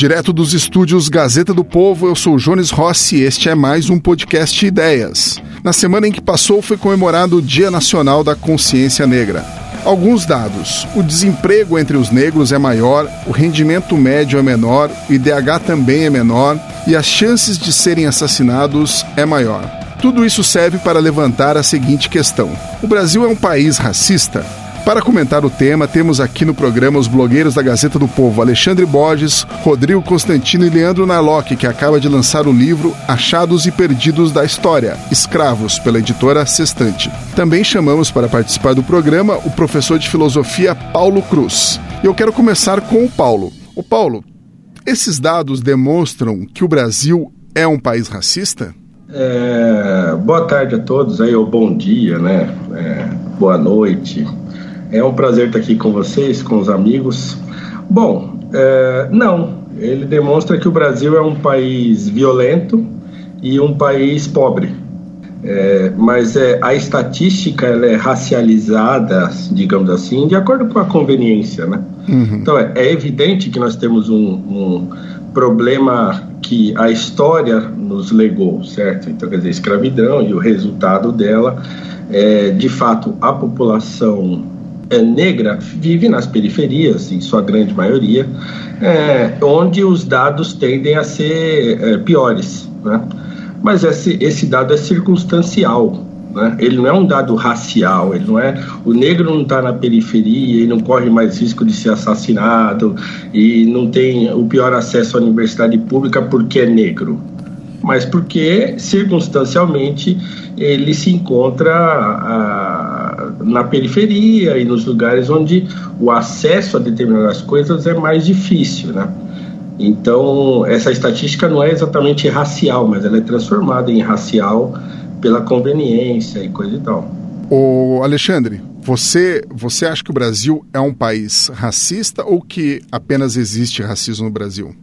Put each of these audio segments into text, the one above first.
Direto dos estúdios Gazeta do Povo, eu sou Jones Rossi e este é mais um podcast Ideias. Na semana em que passou foi comemorado o Dia Nacional da Consciência Negra. Alguns dados: o desemprego entre os negros é maior, o rendimento médio é menor, o IDH também é menor e as chances de serem assassinados é maior. Tudo isso serve para levantar a seguinte questão: o Brasil é um país racista? Para comentar o tema, temos aqui no programa os blogueiros da Gazeta do Povo, Alexandre Borges, Rodrigo Constantino e Leandro Narlock, que acaba de lançar o livro Achados e Perdidos da História, Escravos, pela editora Sextante. Também chamamos para participar do programa o professor de filosofia Paulo Cruz. E eu quero começar com o Paulo. O Paulo, esses dados demonstram que o Brasil é um país racista? É, boa tarde a todos aí, ou bom dia, né? É, boa noite. É um prazer estar aqui com vocês, com os amigos. Bom, é, não, ele demonstra que o Brasil é um país violento e um país pobre. É, mas é, a estatística ela é racializada, digamos assim, de acordo com a conveniência, né? Uhum. Então é, é, evidente que nós temos um, um, problema que a história nos legou, certo? Então quer dizer, escravidão e o resultado dela é, de fato, a população é, negra vive nas periferias, em sua grande maioria, é, onde os dados tendem a ser é, piores. Né? Mas esse, esse dado é circunstancial. Né? Ele não é um dado racial, ele não é. O negro não está na periferia e não corre mais risco de ser assassinado e não tem o pior acesso à universidade pública porque é negro mas porque circunstancialmente ele se encontra a, na periferia e nos lugares onde o acesso a determinadas coisas é mais difícil, né? Então, essa estatística não é exatamente racial, mas ela é transformada em racial pela conveniência e coisa e tal. O Alexandre, você, você acha que o Brasil é um país racista ou que apenas existe racismo no Brasil?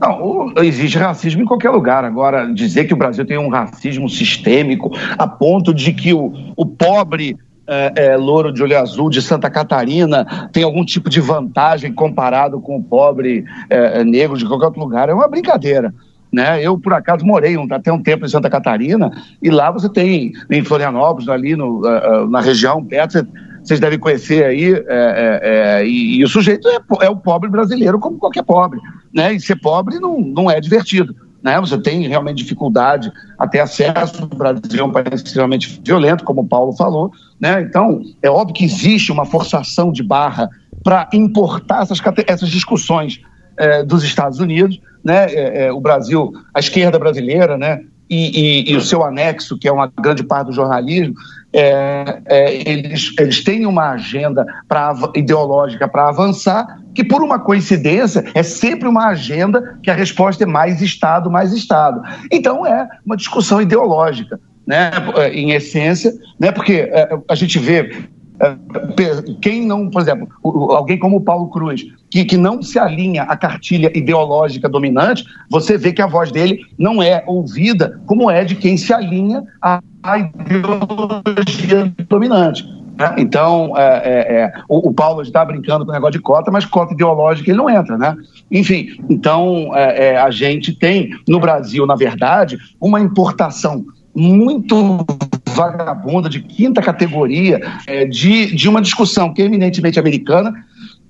Não, existe racismo em qualquer lugar. Agora, dizer que o Brasil tem um racismo sistêmico a ponto de que o, o pobre é, é, louro de olho azul de Santa Catarina tem algum tipo de vantagem comparado com o pobre é, é negro de qualquer outro lugar é uma brincadeira. Né? Eu, por acaso, morei um, até um tempo em Santa Catarina e lá você tem, em Florianópolis, ali no, na região perto, você vocês devem conhecer aí, é, é, é, e, e, o sujeito é, é, o pobre brasileiro, como qualquer pobre. Né? E ser pobre não, não é divertido. Né? Você tem realmente dificuldade até acesso. O Brasil é um país extremamente violento, como o Paulo falou. Né? Então, é óbvio que existe uma forçação de barra para importar essas, essas discussões é, dos Estados Unidos. Né? É, é, o Brasil, a esquerda brasileira, né? E, e, e, o seu anexo, que é uma grande parte do jornalismo, é, é, eles, eles têm uma agenda pra, ideológica para avançar, que por uma coincidência é sempre uma agenda que a resposta é mais Estado, mais Estado. Então é uma discussão ideológica, né, em essência, né, porque é, a gente vê é, quem não, por exemplo, alguém como o Paulo Cruz, que, que não se alinha à cartilha ideológica dominante, você vê que a voz dele não é ouvida como é de quem se alinha à, à ideologia dominante. Né? Então, é, é, é, o, o, Paulo está brincando com o negócio de cota, mas cota ideológica ele não entra, né? Enfim, então é, é, a gente tem no Brasil, na verdade, uma importação muito vagabunda, de quinta categoria, é, de, de uma discussão que é eminentemente americana,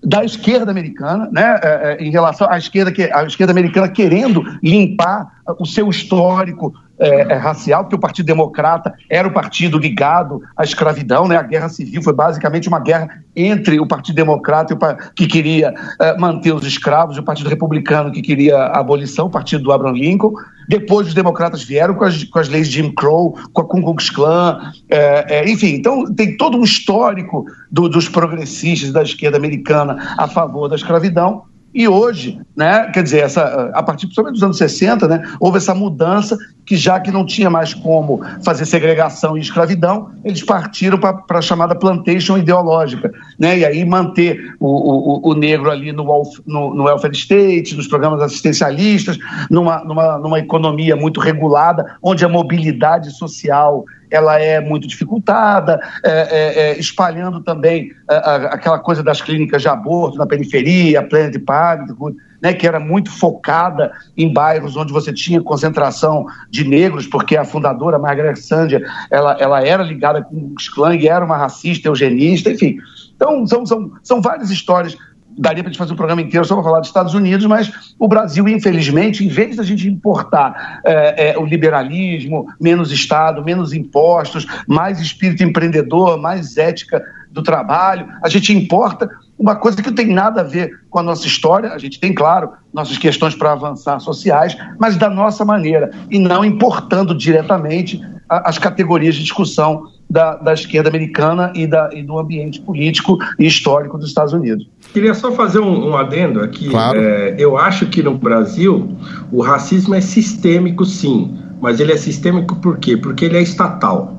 da esquerda americana, né, em relação à esquerda, que, a esquerda americana querendo limpar o seu histórico é, é, racial, porque o Partido Democrata era o partido ligado à escravidão, né? A guerra civil foi basicamente uma guerra entre o Partido Democrata, que queria é, manter os escravos, e o Partido Republicano, que queria a abolição, o partido do Abraham Lincoln. Depois os democratas vieram com as, com as leis de Jim Crow, com a Ku Klux Klan, é, é, enfim. Então tem todo um histórico do, dos progressistas da esquerda americana a favor da escravidão. E hoje, né, quer dizer, essa, a partir principalmente dos anos 60, né, houve essa mudança que já que não tinha mais como fazer segregação e escravidão, eles partiram para a chamada plantation ideológica, né? E aí manter o, o, o negro ali no, no, no welfare state, nos programas assistencialistas, numa, numa, numa economia muito regulada, onde a mobilidade social ela é muito dificultada, é, é, é, espalhando também a, a, aquela coisa das clínicas de aborto na periferia, Planet Parenthood, né, que era muito focada em bairros onde você tinha concentração de negros, porque a fundadora Margaret Sanger, ela, ela era ligada com o Sklang, era uma racista, eugenista, enfim. Então, são, são, são várias histórias daria para a gente fazer um programa inteiro só para falar dos Estados Unidos, mas o Brasil, infelizmente, em vez da gente importar é, é, o liberalismo, menos Estado, menos impostos, mais espírito empreendedor, mais ética do trabalho, a gente importa uma coisa que não tem nada a ver com a nossa história, a gente tem, claro, nossas questões para avançar sociais, mas da nossa maneira, e não importando diretamente as categorias de discussão da, da esquerda americana e, da, e, do ambiente político e histórico dos Estados Unidos. Queria só fazer um, um adendo aqui. Claro. É, eu acho que no Brasil o racismo é sistêmico, sim, mas ele é sistêmico por quê? Porque ele é estatal.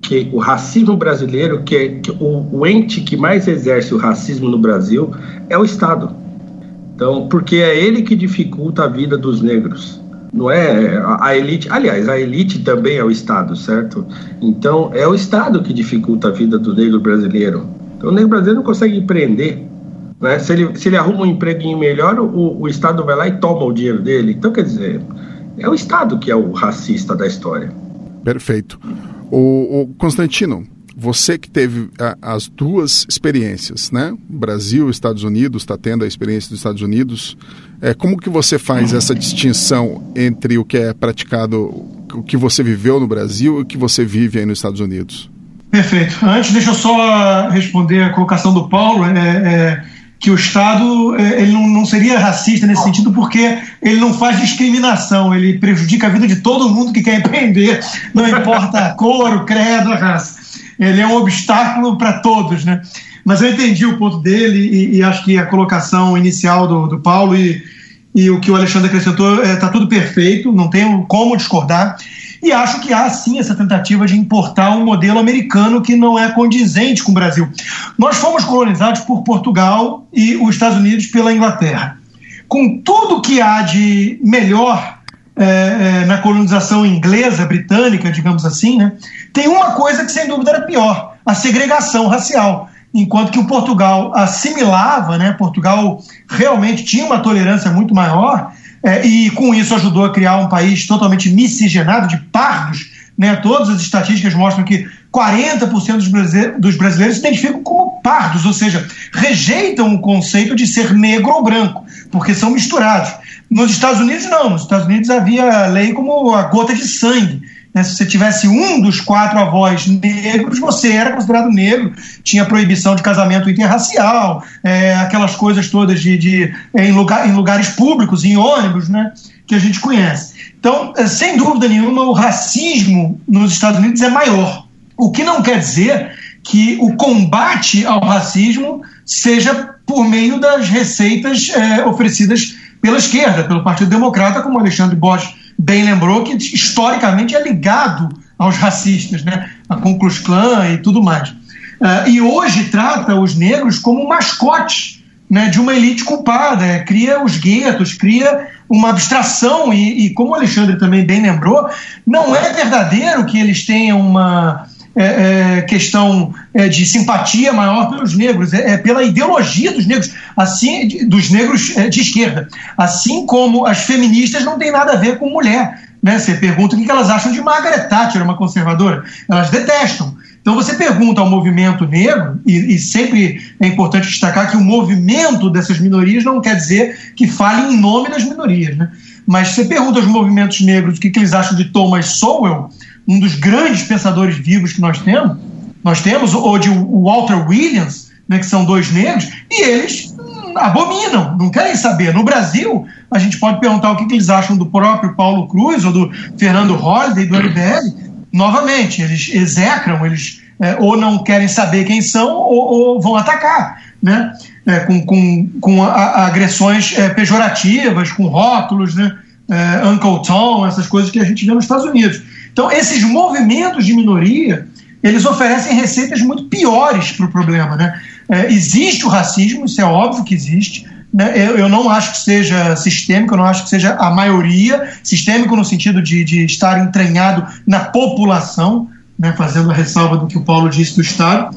Que o racismo brasileiro, que, é, que o, o ente que mais exerce o racismo no Brasil é o Estado. Então, porque é ele que dificulta a vida dos negros não é a elite. Aliás, a elite também é o Estado, certo? Então, é o Estado que dificulta a vida do negro brasileiro. Então, o negro brasileiro não consegue empreender. Né? Se, ele, se ele arruma um empreguinho melhor, o, o Estado vai lá e toma o dinheiro dele. Então, quer dizer, é o Estado que é o racista da história. Perfeito. O, o Constantino, você que teve a, as duas experiências, né? Brasil, Estados Unidos, está tendo a experiência dos Estados Unidos. É, como que você faz essa distinção entre o que é praticado, o que você viveu no Brasil e o que você vive aí nos Estados Unidos? Perfeito. Antes, deixa eu só responder a colocação do Paulo. É, é, que o Estado é, ele não, não, seria racista nesse sentido porque ele não faz discriminação, ele prejudica a vida de todo mundo que quer empreender, não importa a cor, o credo, a raça ele é um obstáculo para todos, né? Mas eu entendi o ponto dele e, e acho que a colocação inicial do, do Paulo e, e o que o Alexandre acrescentou está é, tudo perfeito, não tenho como discordar. E acho que há sim essa tentativa de importar um modelo americano que não é condizente com o Brasil. Nós fomos colonizados por Portugal e os Estados Unidos pela Inglaterra. Com tudo que há de melhor é, é, na colonização inglesa, britânica, digamos assim, né, tem uma coisa que sem dúvida era pior: a segregação racial. Enquanto que o Portugal assimilava, né, Portugal realmente tinha uma tolerância muito maior, é, e com isso ajudou a criar um país totalmente miscigenado de pardos. Né, todas as estatísticas mostram que 40% dos brasileiros, dos brasileiros se identificam como pardos, ou seja, rejeitam o conceito de ser negro ou branco, porque são misturados. Nos Estados Unidos, não. Nos Estados Unidos havia lei como a gota de sangue. Né? Se você tivesse um dos quatro avós negros, você era considerado negro. Tinha proibição de casamento interracial, é, aquelas coisas todas de, de em, lugar, em lugares públicos, em ônibus, né? que a gente conhece. Então, é, sem dúvida nenhuma, o racismo nos Estados Unidos é maior. O que não quer dizer que o combate ao racismo seja por meio das receitas é, oferecidas pela esquerda, pelo Partido Democrata, como Alexandre Bosch bem lembrou, que historicamente é ligado aos racistas, né? a Ku Klux Klan e tudo mais. Uh, e hoje trata os negros como mascotes né, de uma elite culpada, é, cria os guetos, cria uma abstração, e, e como o Alexandre também bem lembrou, não é verdadeiro que eles tenham uma é, é, questão é, de simpatia maior pelos negros, é, é, pela ideologia dos negros, assim dos negros é, de esquerda. Assim como as feministas não têm nada a ver com mulher. Né? Você pergunta o que elas acham de Margaret Thatcher, uma conservadora. Elas detestam. Então você pergunta ao movimento negro, e, e, sempre é importante destacar que o movimento dessas minorias não quer dizer que fale em nome das minorias. Né? Mas você pergunta aos movimentos negros o que, que eles acham de Thomas Sowell, um dos grandes pensadores vivos que nós temos, nós temos, ou de Walter Williams, né, que são dois negros, e eles abominam, não querem saber. No Brasil, a gente pode perguntar o que, que eles acham do próprio Paulo Cruz ou do Fernando Holliday, do MBL. Novamente, eles execram, eles é, ou não querem saber quem são ou, ou vão atacar, né? É, com, com, com a, a agressões é, pejorativas, com rótulos, né? É, Uncle Tom, essas coisas que a gente vê nos Estados Unidos. Então, esses movimentos de minoria eles oferecem receitas muito piores para o problema. Né? É, existe o racismo, isso é óbvio que existe. Né? Eu, eu, não acho que seja sistêmico, eu não acho que seja a maioria, sistêmico no sentido de, de estar entranhado na população, né? fazendo a ressalva do que o Paulo disse do Estado.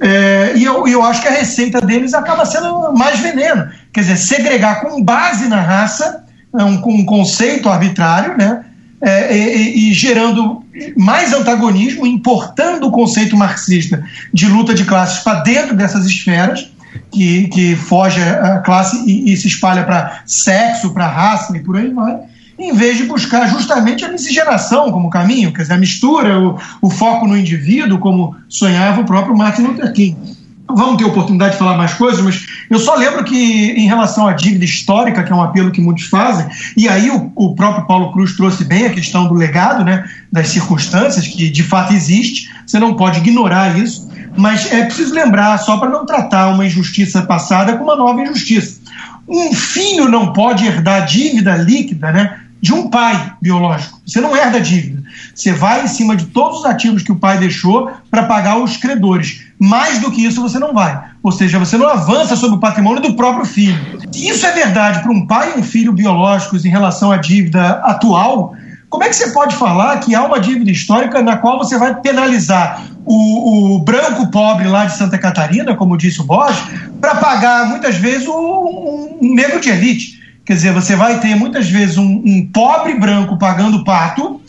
É, e eu, eu acho que a receita deles acaba sendo mais veneno. Quer dizer, segregar com base na raça, é um, um conceito arbitrário, né? É, e, e, gerando mais antagonismo, importando o conceito marxista de luta de classes para dentro dessas esferas, que, que foge a classe e, e se espalha para sexo, para raça e por aí vai, em vez de buscar justamente a miscigenação como caminho, quer dizer, a mistura, o, o foco no indivíduo, como sonhava o próprio Martin Luther King vamos ter oportunidade de falar mais coisas, mas eu só lembro que, em relação à dívida histórica, que é um apelo que muitos fazem, e aí o, o próprio Paulo Cruz trouxe bem a questão do legado, né, das circunstâncias, que de fato existe, você não pode ignorar isso, mas é preciso lembrar, só para não tratar uma injustiça passada com uma nova injustiça. Um filho não pode herdar dívida líquida, né? de um pai biológico. Você não herda dívida. Você vai em cima de todos os ativos que o pai deixou para pagar os credores. Mais do que isso você não vai. Ou seja, você não avança sobre o patrimônio do próprio filho. Se isso é verdade para um pai e um filho biológicos em relação à dívida atual, como é que você pode falar que há uma dívida histórica na qual você vai penalizar o, o branco pobre lá de Santa Catarina, como disse o Borges, para pagar muitas vezes um, um negro de elite? Quer dizer, você vai ter muitas vezes um, um pobre branco pagando pato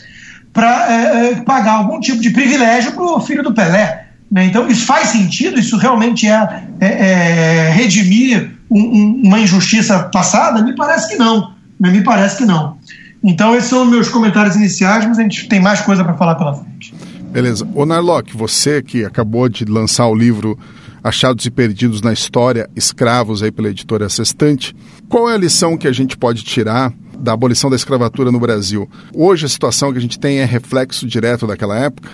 para é, pagar algum tipo de privilégio para o filho do Pelé. Né? Então, isso faz sentido? Isso realmente é, é, é redimir um, um, uma injustiça passada? Me parece que não. Né? Me parece que não. Então, esses são meus comentários iniciais, mas a gente tem mais coisa para falar pela frente. Beleza. Ô Narlock, você que acabou de lançar o livro Achados e Perdidos na História, Escravos, aí pela editora Sextante. Qual é a lição que a gente pode tirar da abolição da escravatura no Brasil? Hoje a situação que a gente tem é reflexo direto daquela época?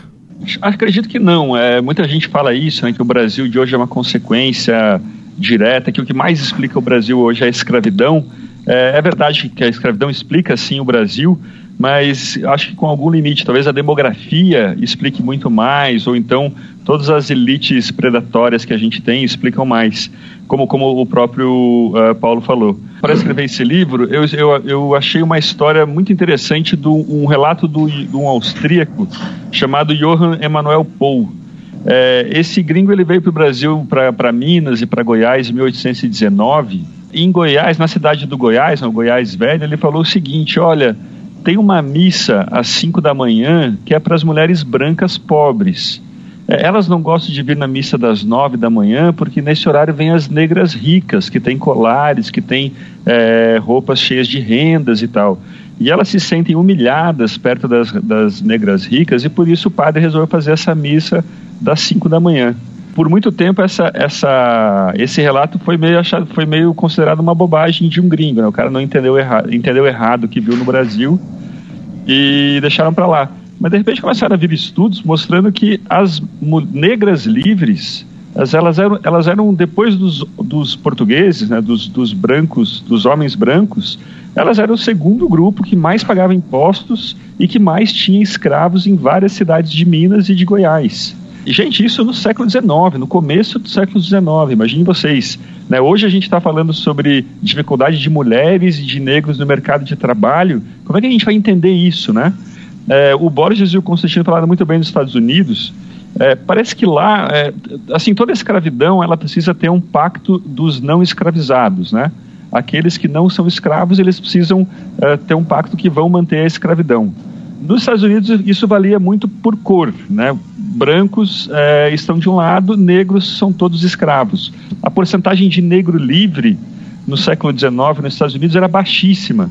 Acredito que não. É, muita gente fala isso, né, que o Brasil de hoje é uma consequência direta, que o que mais explica o Brasil hoje é a escravidão. É, é verdade que a escravidão explica sim o Brasil, mas acho que com algum limite. Talvez a demografia explique muito mais, ou então todas as elites predatórias que a gente tem explicam mais, como, como o próprio uh, Paulo falou. Para escrever esse livro, eu, eu, eu achei uma história muito interessante de um relato de um austríaco chamado Johann Emanuel Pohl. É, esse gringo ele veio para o Brasil, para Minas e para Goiás em 1819. E em Goiás, na cidade do Goiás, no Goiás Velho, ele falou o seguinte: olha, tem uma missa às 5 da manhã que é para as mulheres brancas pobres. É, elas não gostam de vir na missa das 9 da manhã porque nesse horário vêm as negras ricas, que têm colares, que têm é, roupas cheias de rendas e tal. E elas se sentem humilhadas perto das, das negras ricas e por isso o padre resolveu fazer essa missa das 5 da manhã por muito tempo essa, essa, esse relato foi meio, achado, foi meio considerado uma bobagem de um gringo. Né? O cara não entendeu, erra, entendeu errado o que viu no Brasil e deixaram para lá. Mas de repente começaram a vir estudos mostrando que as negras livres, as, elas, eram, elas eram depois dos, dos portugueses, né, dos, dos brancos, dos homens brancos, elas eram o segundo grupo que mais pagava impostos e que mais tinha escravos em várias cidades de Minas e de Goiás. E, gente, isso no século XIX, no começo do século XIX, imagine vocês. Né? Hoje a gente está falando sobre dificuldade de mulheres e de negros no mercado de trabalho. Como é que a gente vai entender isso, né? É, o Borges e o Constantino falaram muito bem nos Estados Unidos. É, parece que lá, é, assim, toda escravidão ela precisa ter um pacto dos não escravizados, né? Aqueles que não são escravos, eles precisam é, ter um pacto que vão manter a escravidão. Nos Estados Unidos isso valia muito por cor, né? Brancos é, estão de um lado, negros são todos escravos. A porcentagem de negro livre no século XIX nos Estados Unidos era baixíssima.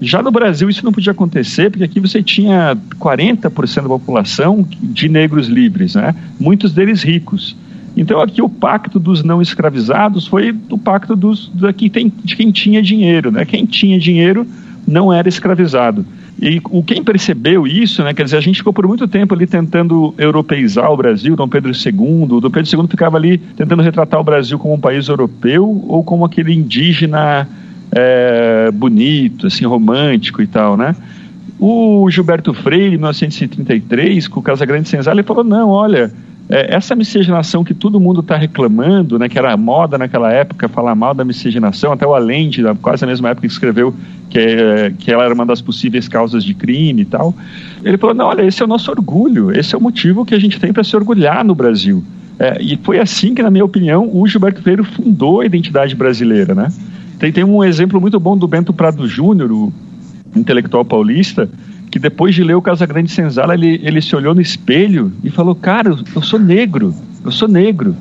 Já no Brasil isso não podia acontecer, porque aqui você tinha 40% da população de negros livres, né? muitos deles ricos. Então aqui o pacto dos não escravizados foi o pacto dos, de, quem, de quem tinha dinheiro. Né? Quem tinha dinheiro não era escravizado. E o quem percebeu isso, né, quer dizer, a gente ficou por muito tempo ali tentando europeizar o Brasil, Dom Pedro II, Dom Pedro II ficava ali tentando retratar o Brasil como um país europeu ou como aquele indígena é, bonito, assim, romântico e tal, né? O Gilberto Freire, em 1933, com o Casagrande Senzala, ele falou: não, olha, é, essa miscigenação que todo mundo está reclamando, né, que era moda naquela época falar mal da miscigenação, até o Allende, quase na mesma época, escreveu que, é, que ela era uma das possíveis causas de crime e tal. Ele falou: não, olha, esse é o nosso orgulho, esse é o motivo que a gente tem para se orgulhar no Brasil. É, e foi assim que, na minha opinião, o Gilberto Freire fundou a identidade brasileira, né? Tem, tem um exemplo muito bom do Bento Prado Júnior, o intelectual paulista, que depois de ler o Casagrande Senzala, ele, ele se olhou no espelho e falou, cara, eu sou negro, eu sou negro.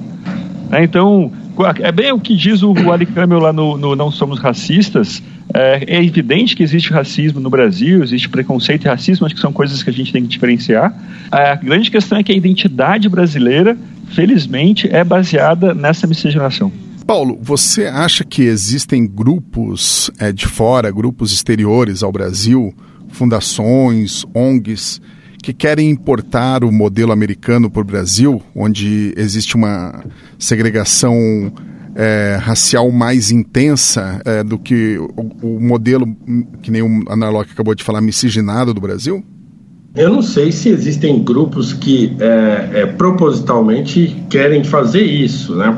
É, então, é bem o que diz o Ali Camel lá no, no Não Somos Racistas, é, é, evidente que existe racismo no Brasil, existe preconceito e racismo, acho que são coisas que a gente tem que diferenciar. A grande questão é que a identidade brasileira, felizmente, é baseada nessa miscigenação. Paulo, você acha que existem grupos é, de fora, grupos exteriores ao Brasil, fundações, ONGs, que querem importar o modelo americano para o Brasil, onde existe uma segregação é, racial mais intensa é, do que o, o, modelo, que nem o Analog acabou de falar, miscigenado do Brasil? Eu não sei se existem grupos que é, é propositalmente querem fazer isso, né?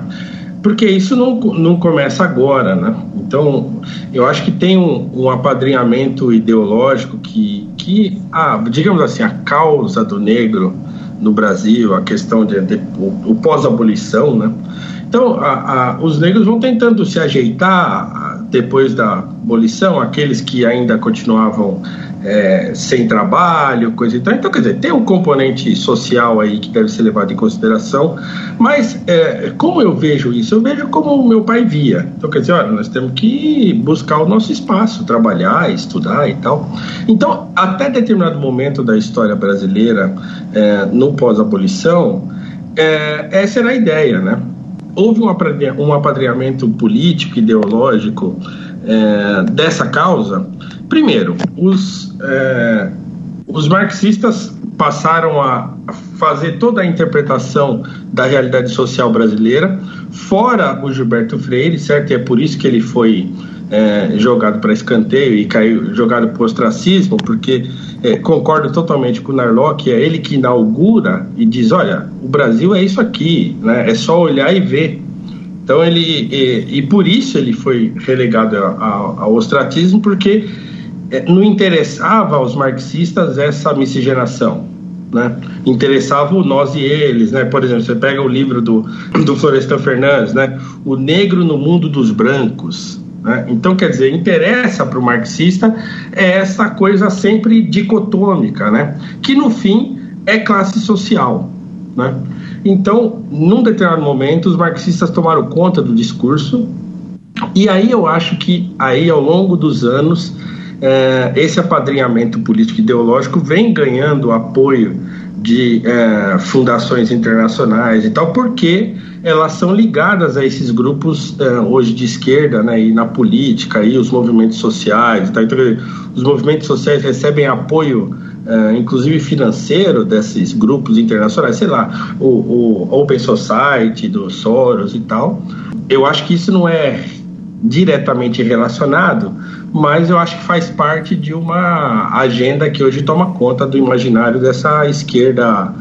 porque isso não, não começa agora, né? Então, eu acho que tem um, um apadrinhamento ideológico que, que digamos assim, a causa do negro no Brasil, a questão de, de o, o pós-abolição, né? Então, a, a, os negros vão tentando se ajeitar depois da abolição, aqueles que ainda continuavam é, sem trabalho, coisa e tal. Então, quer dizer, tem um componente social aí que deve ser levado em consideração, mas é, como eu vejo isso? Eu vejo como o meu pai via. Então, quer dizer, olha, nós temos que buscar o nosso espaço, trabalhar, estudar e tal. Então, até determinado momento da história brasileira, é, no pós-abolição, é, essa era a ideia, né? Houve um apadrinhamento político, ideológico é, dessa causa, Primeiro, os, é, os marxistas passaram a fazer toda a interpretação da realidade social brasileira, fora o Gilberto Freire, certo? E é por isso que ele foi é, jogado para escanteio e caiu jogado para ostracismo, porque é, concordo totalmente com o Narlock, é ele que inaugura e diz: olha, o Brasil é isso aqui, né? é só olhar e ver. Então ele e, e por isso ele foi relegado ao, ostratismo, porque é, não interessava aos marxistas essa miscigenação. Né? Interessava o nós e eles, né? Por exemplo, você pega o livro do, do Florestan Fernandes, né? O negro no mundo dos brancos. Né? Então, quer dizer, interessa para o marxista é essa coisa sempre dicotômica, né? Que no fim é classe social, né? Então, num determinado momento, os marxistas tomaram conta do discurso e aí eu acho que aí ao longo dos anos é, esse apadrinhamento político ideológico vem ganhando apoio de é, fundações internacionais e tal, porque elas são ligadas a esses grupos é, hoje de esquerda, né, e na política, e os movimentos sociais, tá? então, os movimentos sociais recebem apoio, é, inclusive financeiro, desses grupos internacionais, sei lá, o, o Open Society do Soros e tal. Eu acho que isso não é diretamente relacionado, mas eu acho que faz parte de uma agenda que hoje toma conta do imaginário dessa esquerda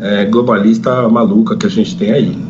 é, globalista maluca que a gente tem aí.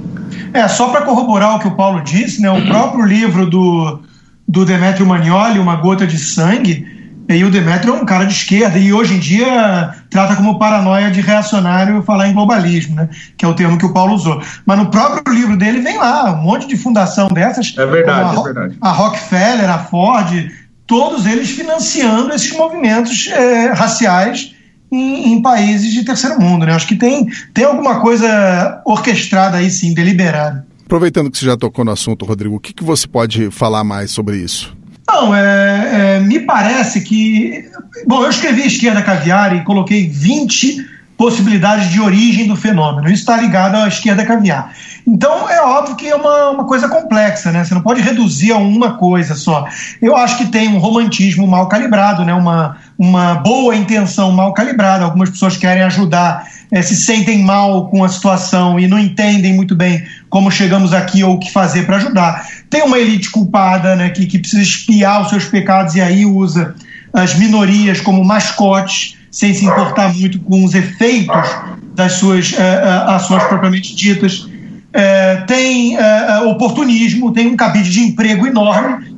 É, só para corroborar o que o Paulo disse, né, o próprio livro do, do Demetrio Magnoli, Uma Gota de Sangue, e o Demetrio é um cara de esquerda e hoje em dia trata como paranoia de reacionário falar em globalismo, né? que é o termo que o Paulo usou. Mas no próprio livro dele vem lá um monte de fundação dessas. É verdade, a, é verdade. A Rockefeller, a Ford, todos eles financiando esses movimentos é, raciais em, em, países de terceiro mundo. Né? Acho que tem, tem alguma coisa orquestrada aí, sim, deliberada. Aproveitando que você já tocou no assunto, Rodrigo, o que, que você pode falar mais sobre isso? Não, é, é, me parece que. Bom, eu escrevi Esquerda Caviar e coloquei 20 possibilidades de origem do fenômeno. Isso está ligado à esquerda caviar. Então, é óbvio que é uma, uma coisa complexa, né? Você não pode reduzir a uma coisa só. Eu acho que tem um romantismo mal calibrado, né? Uma, uma boa intenção mal calibrada. Algumas pessoas querem ajudar, é, se sentem mal com a situação e não entendem muito bem como chegamos aqui ou o que fazer para ajudar. Tem uma elite culpada, né? Que, que precisa espiar os seus pecados e aí usa as minorias como mascotes, sem se importar muito com os efeitos das suas uh, ações propriamente ditas. Uh, tem oportunismo, tem um cabide de emprego enorme.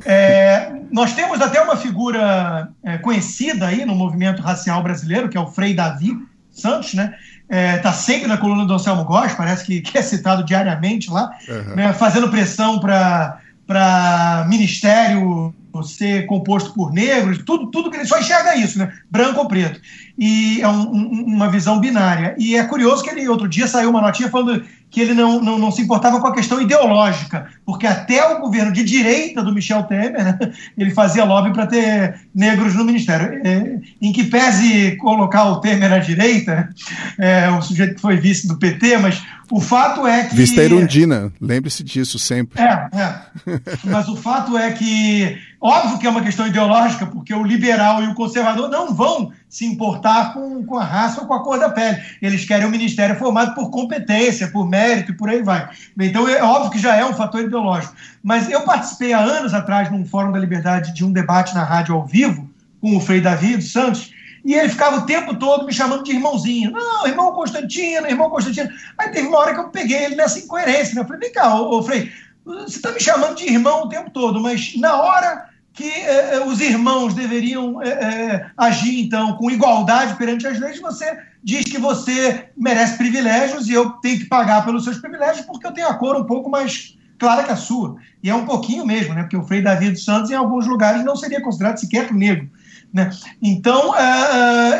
nós temos até uma figura conhecida aí no movimento racial brasileiro, que é o Frei Davi Santos, né? Está sempre na coluna do Anselmo Góes, parece que, que, é citado diariamente lá, uhum. né? fazendo pressão para ministério ser composto por negros, tudo, tudo que ele só enxerga isso, né? Branco ou preto. E é um, um, uma visão binária. E é curioso que ele outro dia saiu uma notinha falando que ele não, não, não, se importava com a questão ideológica, porque até o governo de direita do Michel Temer, né, ele fazia lobby para ter negros no ministério. É, em que pese colocar o Temer à direita, é, o sujeito que foi vice do PT, mas o fato é que. Vista Irundina, lembre-se disso sempre. É, é. Mas o fato é que, óbvio que é uma questão ideológica, porque o liberal e o conservador não vão se importar com, com a raça ou com a cor da pele. Eles querem um ministério formado por competência, por mérito e por aí vai. Então é óbvio que já é um fator ideológico. Mas eu participei há anos atrás num Fórum da Liberdade de um debate na rádio ao vivo com o Frei Davi dos Santos, e ele ficava o tempo todo me chamando de irmãozinho. Não, irmão Constantino, irmão Constantino. Aí teve uma hora que eu peguei ele nessa incoerência. Né? Eu falei, vem cá, ô, ô Frei, você está me chamando de irmão o tempo todo, mas na hora que eh, os irmãos deveriam eh, agir, então, com igualdade perante as leis, você diz que você merece privilégios e eu tenho que pagar pelos seus privilégios porque eu tenho a cor um pouco mais clara que a sua. E é um pouquinho mesmo, né? porque o Frei Davi dos Santos, em alguns lugares, não seria considerado sequer negro. Né? Então,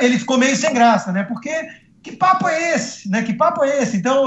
ele ficou meio sem graça, né? porque que papo é esse? Né? Que papo é esse? Então,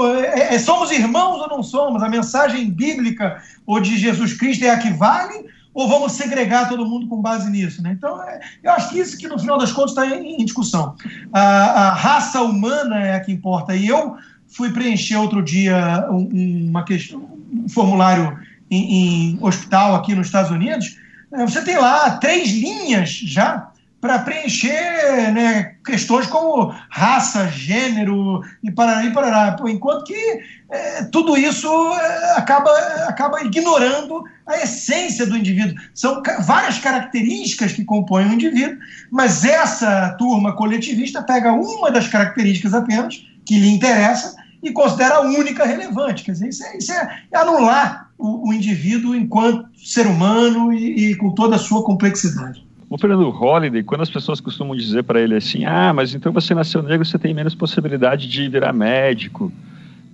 somos irmãos ou não somos? A mensagem bíblica ou de Jesus Cristo é a que vale ou vamos segregar todo mundo com base nisso? Né? Então, é, eu acho que isso que no final das contas está em, em, discussão. A, a, raça humana é a que importa. E eu fui preencher outro dia um, uma questão, um formulário em, em hospital aqui nos Estados Unidos. Você tem lá três linhas já para preencher né, questões como raça, gênero e parará e parará. Enquanto que é, tudo isso é, acaba, acaba ignorando a essência do indivíduo. São várias características que compõem o indivíduo, mas essa turma coletivista pega uma das características apenas que lhe interessa e considera a única relevante. Quer dizer, isso é, isso é anular o, o, indivíduo enquanto ser humano e, e com toda a sua complexidade. O Fernando Holliday, quando as pessoas costumam dizer para ele assim, ah, mas então você nasceu negro, você tem menos possibilidade de virar médico.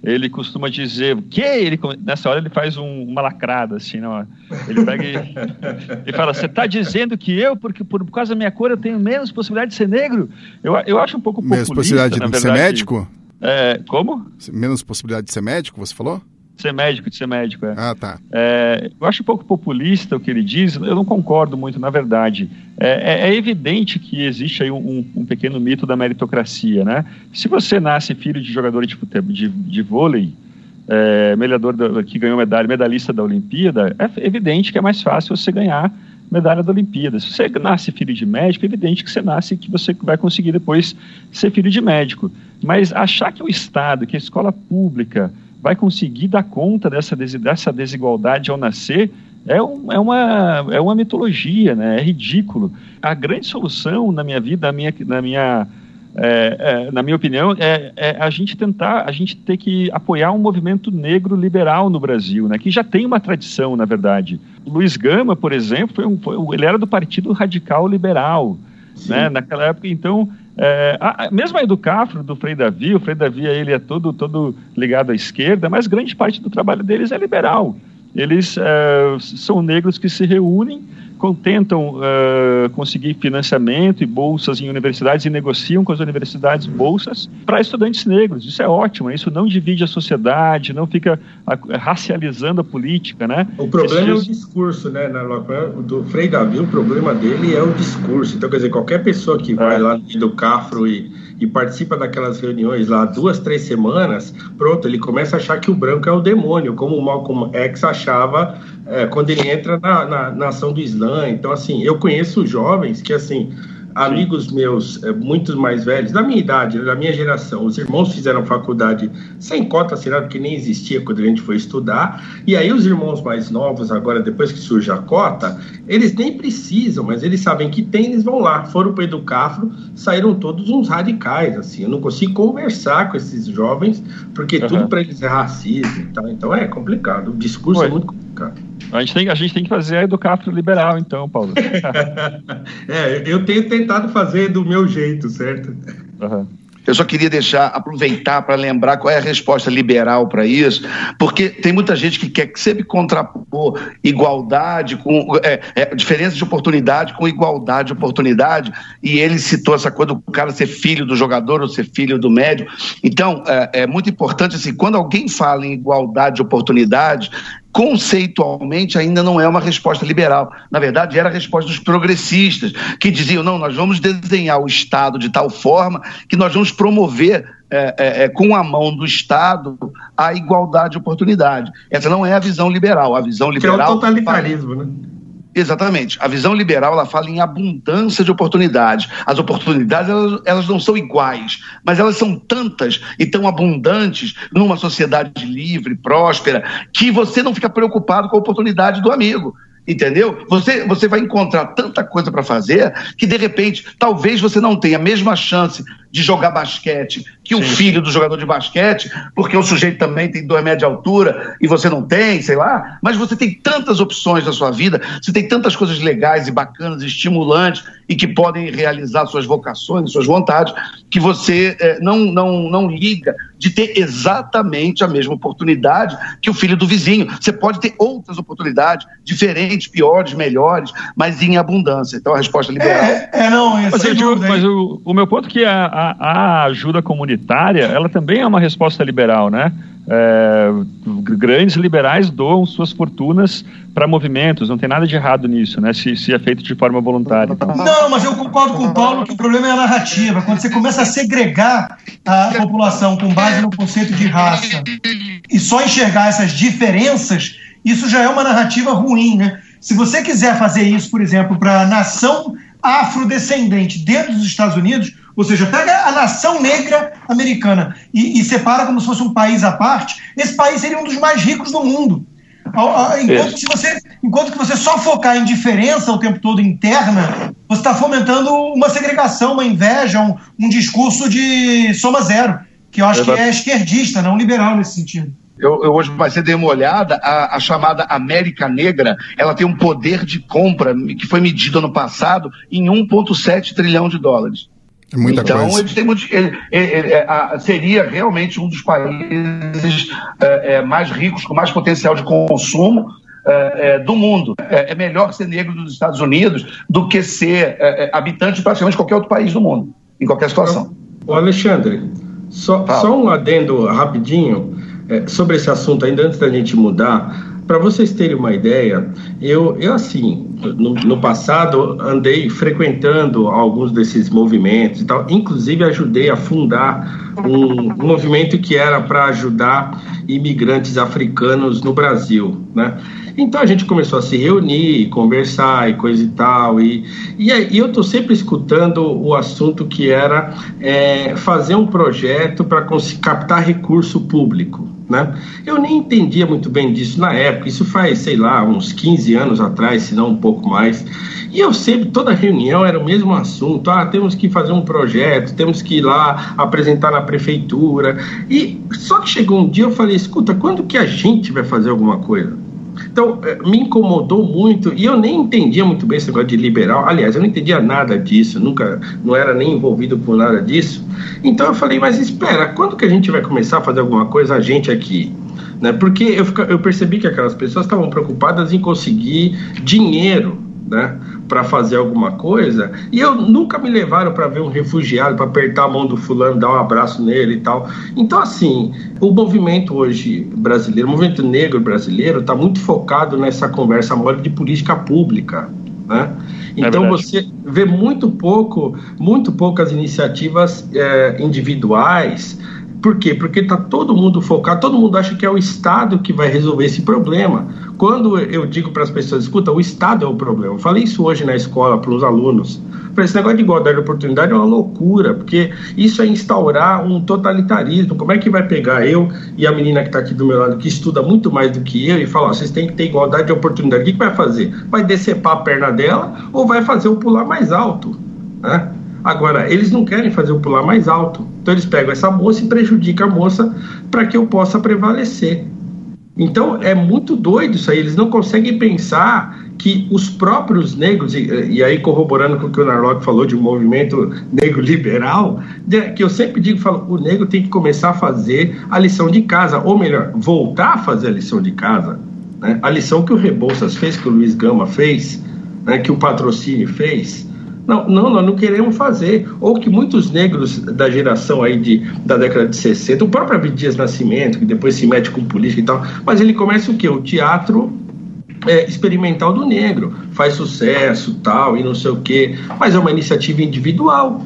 Ele costuma dizer o quê? Ele, nessa hora ele faz um, uma lacrada, assim, não? Ele pega e, e fala: Você está dizendo que eu, porque por, por, causa da minha cor, eu tenho menos possibilidade de ser negro? Eu, eu acho um pouco populista. Menos possibilidade de verdade. ser médico? É, como? Menos possibilidade de ser médico, você falou? De ser médico, de ser médico, é. Ah, tá. É, eu acho um pouco populista o que ele diz, eu não concordo muito, na verdade. É, é, é evidente que existe aí um, um, pequeno mito da meritocracia, né? Se você nasce filho de jogador de, futebol, de, de vôlei, é, medalhador que ganhou medalha, medalhista da Olimpíada, é evidente que é mais fácil você ganhar medalha da Olimpíada. Se você nasce filho de médico, é evidente que você nasce que você vai conseguir depois ser filho de médico. Mas achar que o Estado, que a escola pública vai conseguir dar conta dessa, dessa desigualdade ao nascer é, um, é, uma, é uma mitologia, né? é ridículo. A grande solução na minha vida, na minha, na minha, é, é, na minha opinião, é, é, a gente tentar, a gente ter que apoiar um movimento negro liberal no Brasil, né? que já tem uma tradição, na verdade. Luiz Gama, por exemplo, foi um, foi, ele era do Partido Radical Liberal. Né? Naquela época, então, é, a, mesmo a Educafro, do Frei Davi, o Frei Davi ele é todo, todo ligado à esquerda, mas grande parte do trabalho deles é liberal. Eles é, são negros que se reúnem tentam uh, conseguir financiamento e bolsas em universidades e negociam com as universidades bolsas para estudantes negros. Isso é ótimo, né? isso não divide a sociedade, não fica racializando a política, né? O problema é o discurso, né, do Frei Davi, o problema dele é o discurso. Então, quer dizer, qualquer pessoa que vai é. lá do Cafro e e participa daquelas reuniões lá duas, três semanas, pronto, ele começa a achar que o branco é o demônio, como o Malcolm X achava é, quando ele entra na, na, na, ação do Islã. Então, assim, eu conheço jovens que, assim, amigos meus, é, muitos mais velhos, da minha idade, da minha geração, os irmãos fizeram faculdade sem cota assinada, que nem existia quando a gente foi estudar, e aí os irmãos mais novos, agora depois que surge a cota, eles nem precisam, mas eles sabem que tem, eles vão lá. Foram para o Educafro, saíram todos uns radicais, assim. Eu não consigo conversar com esses jovens, porque uhum. tudo para eles é racismo e tal. Então é complicado. O discurso é muito complicado. A gente, tem, a gente tem que fazer a Educafro liberal, então, Paulo. é, eu tenho tentado fazer do meu jeito, certo? Uhum. Eu só queria deixar, aproveitar para lembrar qual é a resposta liberal para isso, porque tem muita gente que quer sempre contrapor igualdade com é, é, diferença de oportunidade com igualdade de oportunidade, e ele citou essa coisa do cara ser filho do jogador ou ser filho do médio. Então, é, é muito importante assim, quando alguém fala em igualdade de oportunidade, conceitualmente ainda não é uma resposta liberal. Na verdade, era a resposta dos progressistas, que diziam: não, nós vamos desenhar o Estado de tal forma que nós vamos promover é, é, é, com a mão do Estado a igualdade de oportunidade. Essa não é a visão liberal. A visão liberal. Que é o totalitarismo, né? Exatamente. A visão liberal ela fala em abundância de oportunidades. As oportunidades elas, elas, não são iguais, mas elas são tantas e tão abundantes numa sociedade livre, próspera, que você não fica preocupado com a oportunidade do amigo. Entendeu? Você, você vai encontrar tanta coisa para fazer que, de repente, talvez você não tenha a mesma chance de jogar basquete que Sim. o filho do jogador de basquete, porque o sujeito também tem dois metros de altura e você não tem, sei lá. Mas você tem tantas opções na sua vida, você tem tantas coisas legais e bacanas, estimulantes e que podem realizar suas vocações, suas vontades, que você é, não, não, não liga de ter exatamente a mesma oportunidade que o filho do vizinho. Você pode ter outras oportunidades, diferentes, piores, melhores, mas em abundância. Então a resposta liberal. É, é não, é mas, eu, mas o, o meu ponto é que a, a, a ajuda comunitária, ela também é uma resposta liberal, né? É, grandes liberais doam suas fortunas para movimentos, não tem nada de errado nisso, né? Se, se é feito de forma voluntária. Então. Não, mas eu concordo com o Paulo que o problema é a narrativa. Quando você começa a segregar a população com base no conceito de raça e só enxergar essas diferenças, isso já é uma narrativa ruim, né? Se você quiser fazer isso, por exemplo, para a nação afrodescendente dentro dos Estados Unidos, ou seja, pega a nação negra americana e, e, separa como se fosse um país à parte, esse país seria um dos mais ricos do mundo. Enquanto, que você, enquanto que você só focar em diferença o tempo todo interna, você está fomentando uma segregação, uma inveja, um, um, discurso de soma zero, que eu acho que é esquerdista, não liberal nesse sentido. Eu, eu, hoje cedo dei uma olhada, a, a, chamada América Negra, ela tem um poder de compra que foi medido ano passado em 1,7 trilhão de dólares. É muita então, coisa. eles têm muito, ele, ele, ele, a, seria realmente um dos países é, é, mais ricos, com mais potencial de consumo é, é do mundo. É, é, melhor ser negro dos Estados Unidos do que ser é, habitante de praticamente qualquer outro país do mundo, em qualquer situação. O Alexandre, só, só um adendo rapidinho sobre esse assunto, ainda antes da gente mudar. Para vocês terem uma ideia, eu, eu assim, no, no, passado andei frequentando alguns desses movimentos e tal, inclusive ajudei a fundar um, um movimento que era para ajudar imigrantes africanos no Brasil, né? Então a gente começou a se reunir, conversar e coisa e tal. E, e, e eu estou sempre escutando o assunto que era é, fazer um projeto para captar recurso público. Né? Eu nem entendia muito bem disso na época, isso faz, sei lá, uns 15 anos atrás, se não um pouco mais. E eu sempre, toda reunião era o mesmo assunto: ah, temos que fazer um projeto, temos que ir lá apresentar na prefeitura. E só que chegou um dia eu falei: escuta, quando que a gente vai fazer alguma coisa? Então, eh, me incomodou muito e eu nem entendia muito bem esse negócio de liberal. Aliás, eu não entendia nada disso, nunca, não era nem envolvido com nada disso. Então eu falei, mas espera, quando que a gente vai começar a fazer alguma coisa, a gente aqui? Né? Porque eu, eu percebi que aquelas pessoas estavam preocupadas em conseguir dinheiro né, para fazer alguma coisa, e eu nunca me levaram para ver um refugiado, para apertar a mão do fulano, dar um abraço nele e tal. Então, assim, o movimento hoje brasileiro, o movimento negro brasileiro, está muito focado nessa conversa mole de política pública. Né? É então é você vê muito pouco, muito poucas iniciativas é, individuais por quê? Porque está todo mundo focado, todo mundo acha que é o Estado que vai resolver esse problema. Quando eu digo para as pessoas, escuta, o Estado é o problema. Eu falei isso hoje na escola para os alunos. esse negócio de igualdade de oportunidade é uma loucura, porque isso é instaurar um totalitarismo. Como é que vai pegar eu e a menina que está aqui do meu lado, que estuda muito mais do que eu, e falar, vocês têm que ter igualdade de oportunidade? O que, que vai fazer? Vai decepar a perna dela ou vai fazer o pular mais alto? Né? Agora, eles não querem fazer o pular mais alto. Então eles pegam essa moça e prejudicam a moça para que eu possa prevalecer. Então é muito doido isso aí. Eles não conseguem pensar que os próprios negros, e, e aí corroborando com o que o Narlock falou de um movimento negro liberal, que eu sempre digo, falo, o negro tem que começar a fazer a lição de casa, ou melhor, voltar a fazer a lição de casa. Né? A lição que o Rebouças fez, que o Luiz Gama fez, né? que o patrocínio fez, não, não, nós não queremos fazer. Ou que muitos negros da geração aí de, da década de 60, o próprio Abdias Nascimento, que depois se mete com política e tal, mas ele começa o quê? O teatro é, experimental do negro, faz sucesso, tal, e não sei o quê, mas é uma iniciativa individual.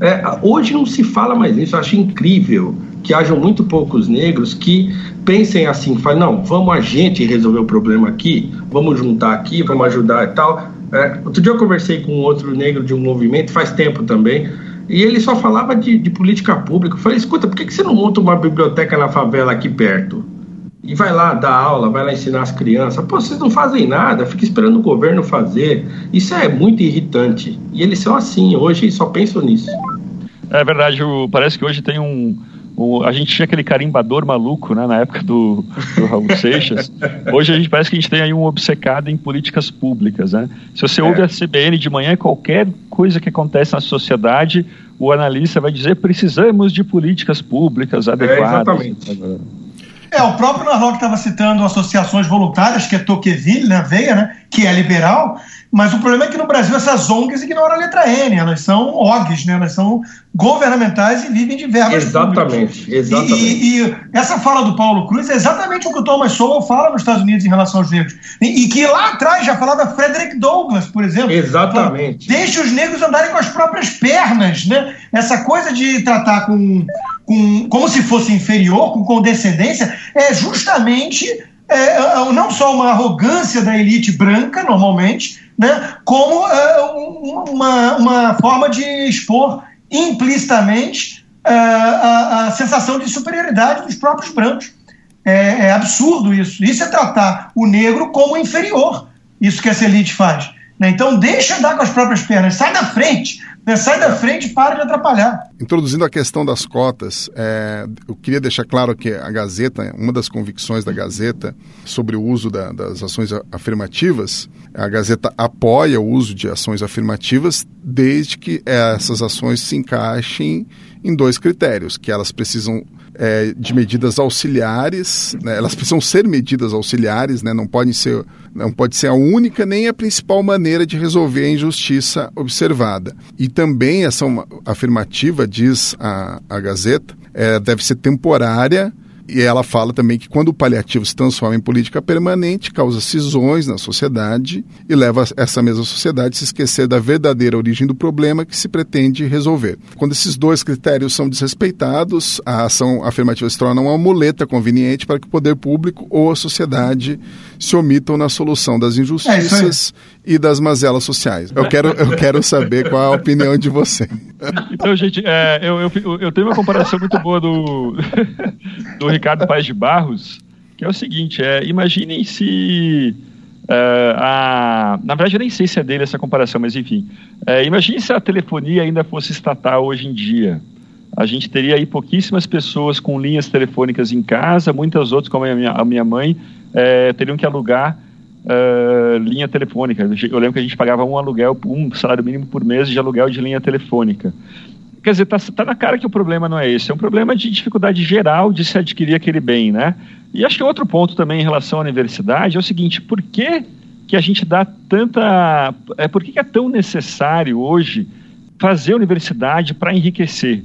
É, hoje não se fala mais nisso, eu acho incrível que hajam muito poucos negros que pensem assim, falem, não, vamos a gente resolver o problema aqui, vamos juntar aqui, vamos ajudar e tal. É, outro dia eu conversei com um outro negro de um movimento, faz tempo também, e ele só falava de, de política pública. Eu falei, escuta, por que, que você não monta uma biblioteca na favela aqui perto? e vai lá dar aula, vai lá ensinar as crianças. Pô, vocês não fazem nada, fica esperando o governo fazer. Isso é muito irritante. E eles são assim, hoje só pensam nisso. É verdade, o, parece que hoje tem um, o, a gente tinha aquele carimbador maluco, né, na época do, do Raul Seixas. Hoje a gente parece que a gente tem aí um obcecado em políticas públicas, né? Se você é. ouve a CBN de manhã, qualquer coisa que acontece na sociedade, o analista vai dizer precisamos de políticas públicas adequadas. É, exatamente. É, o próprio Narlock estava citando associações voluntárias, que é Tocqueville, né, veia, né, que é liberal, mas o problema é que no Brasil essas ONGs ignoram a letra N, elas são OGs, né, elas são governamentais e vivem de verbas Exatamente, públicas. exatamente. E, e, essa fala do Paulo Cruz é exatamente o que o Thomas Sowell fala nos Estados Unidos em relação aos negros. E, e que lá atrás já falava Frederick Douglass, por exemplo. Exatamente. Fala, Deixe os negros andarem com as próprias pernas, né? Essa coisa de tratar com com, como se fosse inferior, com condescendência, é justamente é, é, não só uma arrogância da elite branca, normalmente, né, como é, uma, uma forma de expor implicitamente é, a, a, sensação de superioridade dos próprios brancos. É, é, absurdo isso. Isso é tratar o negro como inferior, isso que essa elite faz. Né? Então, deixa andar com as próprias pernas, sai da frente. Né? Sai da frente e para de atrapalhar. Introduzindo a questão das cotas, é, eu queria deixar claro que a Gazeta, uma das convicções da Gazeta sobre o uso da, das ações afirmativas, a Gazeta apoia o uso de ações afirmativas desde que essas ações se encaixem em dois critérios, que elas precisam é, de medidas auxiliares, né? elas precisam ser medidas auxiliares, né? não podem ser, não pode ser a única nem a principal maneira de resolver a injustiça observada. E também essa afirmativa diz a, a Gazeta é, deve ser temporária e ela fala também que quando o paliativo se transforma em política permanente, causa cisões na sociedade e leva essa mesma sociedade a se esquecer da verdadeira origem do problema que se pretende resolver. Quando esses dois critérios são desrespeitados, a ação afirmativa se torna uma muleta conveniente para que o poder público ou a sociedade se omitam na solução das injustiças é e das mazelas sociais. Eu quero, eu quero saber qual é a opinião de você. Então, gente, é, eu, eu, eu tenho uma comparação muito boa do, do Ricardo Paes de Barros, que é o seguinte, é, imaginem se... Uh, a, na verdade, eu nem sei se é dele essa comparação, mas enfim. Uh, imagine se a telefonia ainda fosse estatal hoje em dia. A gente teria aí pouquíssimas pessoas com linhas telefônicas em casa, muitas outras, como a minha, a minha mãe, uh, teriam que alugar linha telefônica. Eu lembro que a gente pagava um aluguel, um salário mínimo por mês de aluguel de linha telefônica. Quer dizer, está tá na cara que o problema não é esse, é um problema de dificuldade geral de se adquirir aquele bem, né? E acho que outro ponto também em relação à universidade é o seguinte, por que, que a gente dá tanta... É, por que, que é tão necessário hoje fazer universidade para enriquecer?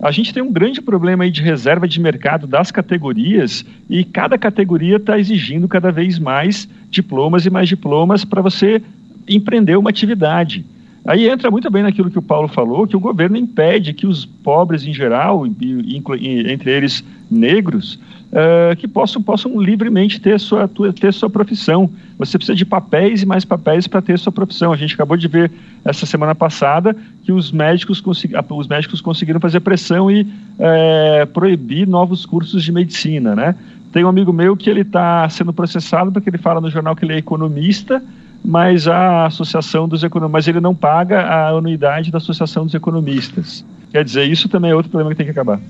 A gente tem um grande problema aí de reserva de mercado das categorias e cada categoria está exigindo cada vez mais diplomas e mais diplomas para você empreender uma atividade. Aí entra muito bem naquilo que o Paulo falou, que o governo impede que os pobres em geral, entre eles negros, uh, que possam, possam livremente ter sua, ter sua profissão. Você precisa de papéis e mais papéis para ter sua profissão. A gente acabou de ver essa semana passada que os médicos, os médicos conseguiram fazer pressão e uh, proibir novos cursos de medicina, né? Tem um amigo meu que ele está sendo processado porque ele fala no jornal que ele é economista, mas a associação dos economistas, mas ele não paga a anuidade da associação dos economistas. Quer dizer, isso também é outro problema que tem que acabar.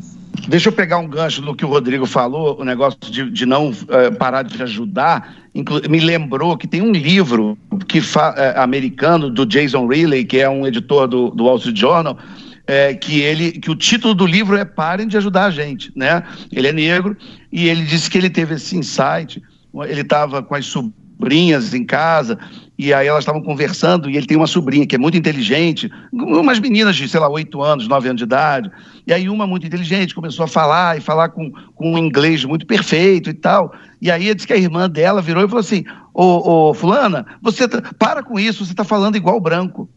Deixa eu pegar um gancho no que o Rodrigo falou, o negócio de, de não uh, parar de ajudar. me lembrou que tem um livro que uh, americano do Jason Riley, que é um editor do, do Wall Street Journal, é, que ele que o título do livro é Parem de ajudar a gente, né? Ele é negro e ele disse que ele teve esse insight. Ele estava com as sobrinhas em casa e aí elas estavam conversando e ele tem uma sobrinha que é muito inteligente, umas meninas de, sei lá, oito anos, nove anos de idade. E aí uma muito inteligente começou a falar e falar com, com um inglês muito perfeito e tal. E aí ele disse que a irmã dela virou e falou assim: Ô, ô fulana, você tá, para com isso, você está falando igual branco.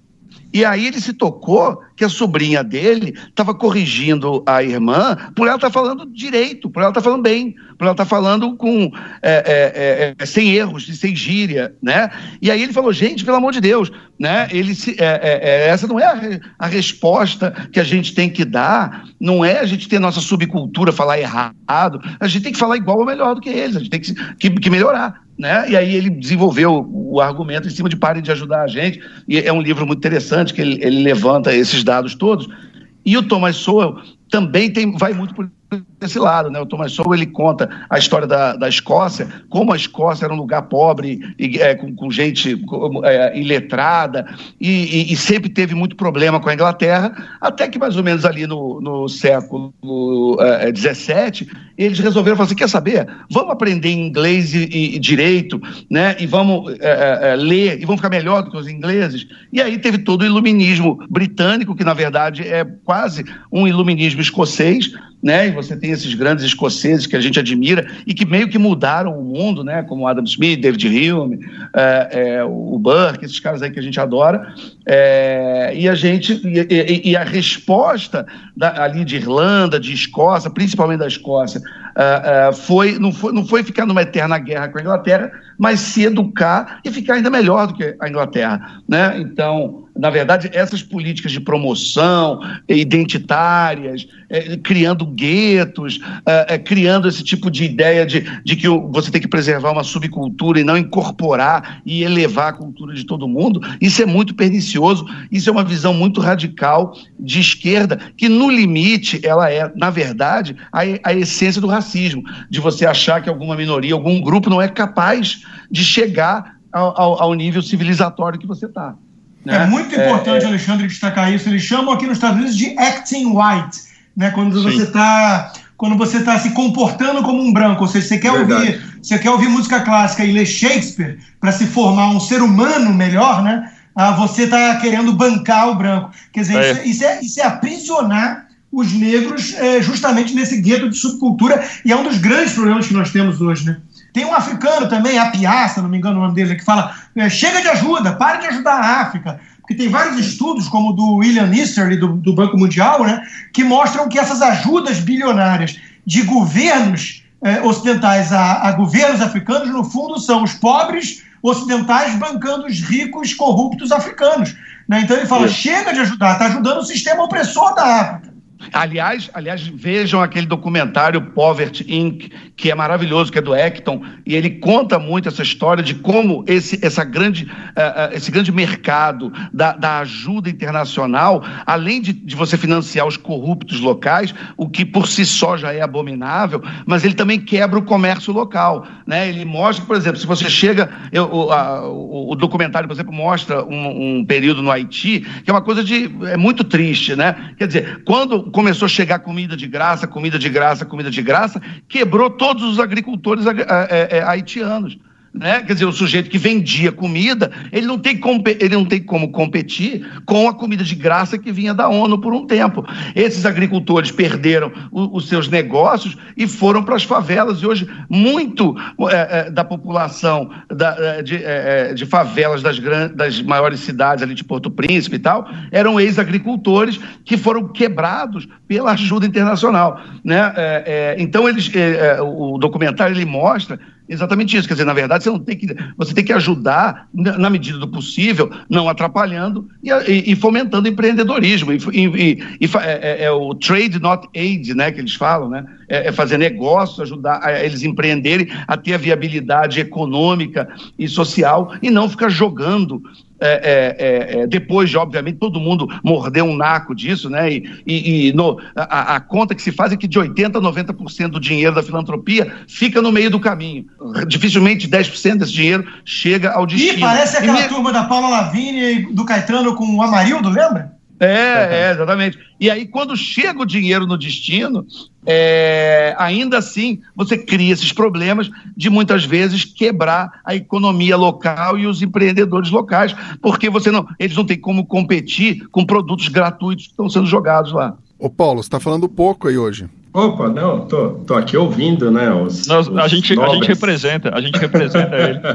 E aí ele se tocou que a sobrinha dele estava corrigindo a irmã por ela estar tá falando direito, por ela estar tá falando bem, por ela estar tá falando com é, é, é, é, sem erros, sem gíria, né? E aí ele falou, gente, pelo amor de Deus, né? Ele se, é, é, essa não é a, a, resposta que a gente tem que dar, não é a gente ter nossa subcultura falar errado, a gente tem que falar igual ou melhor do que eles, a gente tem que, que, que melhorar. Né? E aí ele desenvolveu o argumento em cima de parem de ajudar a gente. E é um livro muito interessante que ele, ele levanta esses dados todos. E o Thomas Sowell também tem, vai muito por desse lado, né? O Thomas Sowell ele conta a história da, da Escócia, como a Escócia era um lugar pobre e é, com, com, gente é, iletrada e, e, e, sempre teve muito problema com a Inglaterra, até que mais ou menos ali no, no século XVII é, eles resolveram falar assim, quer saber? Vamos aprender inglês e, e direito, né? E vamos é, é, é, ler e vamos ficar melhor do que os ingleses. E aí teve todo o iluminismo britânico, que na verdade é quase um iluminismo escocês, né? E você tem esses grandes escoceses que a gente admira e que meio que mudaram o mundo, né? Como Adam Smith, David Hume, é, é, o Burke, esses caras aí que a gente adora. É, e a gente e, e, a resposta da, ali de Irlanda, de Escócia, principalmente da Escócia, uh, uh, foi, não foi não foi ficar numa eterna guerra com a Inglaterra, mas se educar e ficar ainda melhor do que a Inglaterra, né? Então na verdade, essas políticas de promoção identitárias, é, criando guetos, é, é, criando esse tipo de ideia de, de que você tem que preservar uma subcultura e não incorporar e elevar a cultura de todo mundo, isso é muito pernicioso, isso é uma visão muito radical de esquerda, que no limite ela é, na verdade, a, a essência do racismo, de você achar que alguma minoria, algum grupo não é capaz de chegar ao, ao, ao nível civilizatório que você está. Né? É muito importante, é, é, Alexandre, destacar isso. Eles chamam aqui nos Estados Unidos de acting white, né? Quando você está quando você está se comportando como um branco, ou seja, você quer ouvir, você quer ouvir música clássica e ler Shakespeare para se formar um ser humano melhor, né? Ah, você está querendo bancar o branco. Quer dizer, é. Isso, é, isso, é, isso é aprisionar os negros é, justamente nesse gueto de subcultura e é um dos grandes problemas que nós temos hoje, né? Tem um africano também, a Piasta, não me engano o nome dele, que fala: é, chega de ajuda, pare de ajudar a África. Porque tem vários estudos, como o do William Easterly, do, do Banco Mundial, né, que mostram que essas ajudas bilionárias de governos é, ocidentais a, a governos africanos, no fundo, são os pobres ocidentais bancando os ricos corruptos africanos. Né? Então ele fala: chega de ajudar, está ajudando o sistema opressor da África. Aliás, aliás, vejam aquele documentário Poverty Inc., que é maravilhoso, que é do Acton, e ele conta muito essa história de como esse, essa grande, uh, esse grande mercado da, da ajuda internacional, além de, de, você financiar os corruptos locais, o que por si só já é abominável, mas ele também quebra o comércio local. Né? Ele mostra, por exemplo, se você chega. Eu, o, a, o, documentário, por exemplo, mostra um, um período no Haiti, que é uma coisa de. é muito triste, né? Quer dizer, quando começou a chegar comida de graça, comida de graça, comida de graça, quebrou todos os agricultores é, é, haitianos. Né? Quer dizer, o sujeito que vendia comida, ele não, tem ele não tem como competir com a comida de graça que vinha da ONU por um tempo. Esses agricultores perderam o, os seus negócios e foram para as favelas. E hoje, muito é, é, da população da, é, de, é, é, de, favelas das, grandes, das maiores cidades ali de Porto Príncipe e tal, eram ex-agricultores que foram quebrados pela ajuda internacional. Né? É, então, eles, o documentário ele mostra exatamente isso. Quer dizer, na verdade, você não tem que. Você tem que ajudar, na medida do possível, não atrapalhando e, e, fomentando empreendedorismo. E, e é, é, é, o trade not aid, né? Que eles falam, né? É, é fazer negócios, ajudar a eles empreenderem a ter a viabilidade econômica e social e não ficar jogando é, é, é, depois de, obviamente, todo mundo morder um naco disso, né? E, e, e no, a, a, conta que se faz é que de 80% a 90% do dinheiro da filantropia fica no meio do caminho. Dificilmente 10% desse dinheiro chega ao destino. E parece aquela e turma da Paula Lavigne e do Caetano com o Amarildo, lembra? É, é, exatamente. E aí, quando chega o dinheiro no destino, é, ainda assim, você cria esses problemas de muitas vezes quebrar a economia local e os empreendedores locais, porque você não, eles não têm como competir com produtos gratuitos que estão sendo jogados lá. Ô Paulo, você está falando pouco aí hoje. Opa, não, tô, tô aqui ouvindo, né? Os, Nós, os a, gente, a gente representa, a gente representa ele.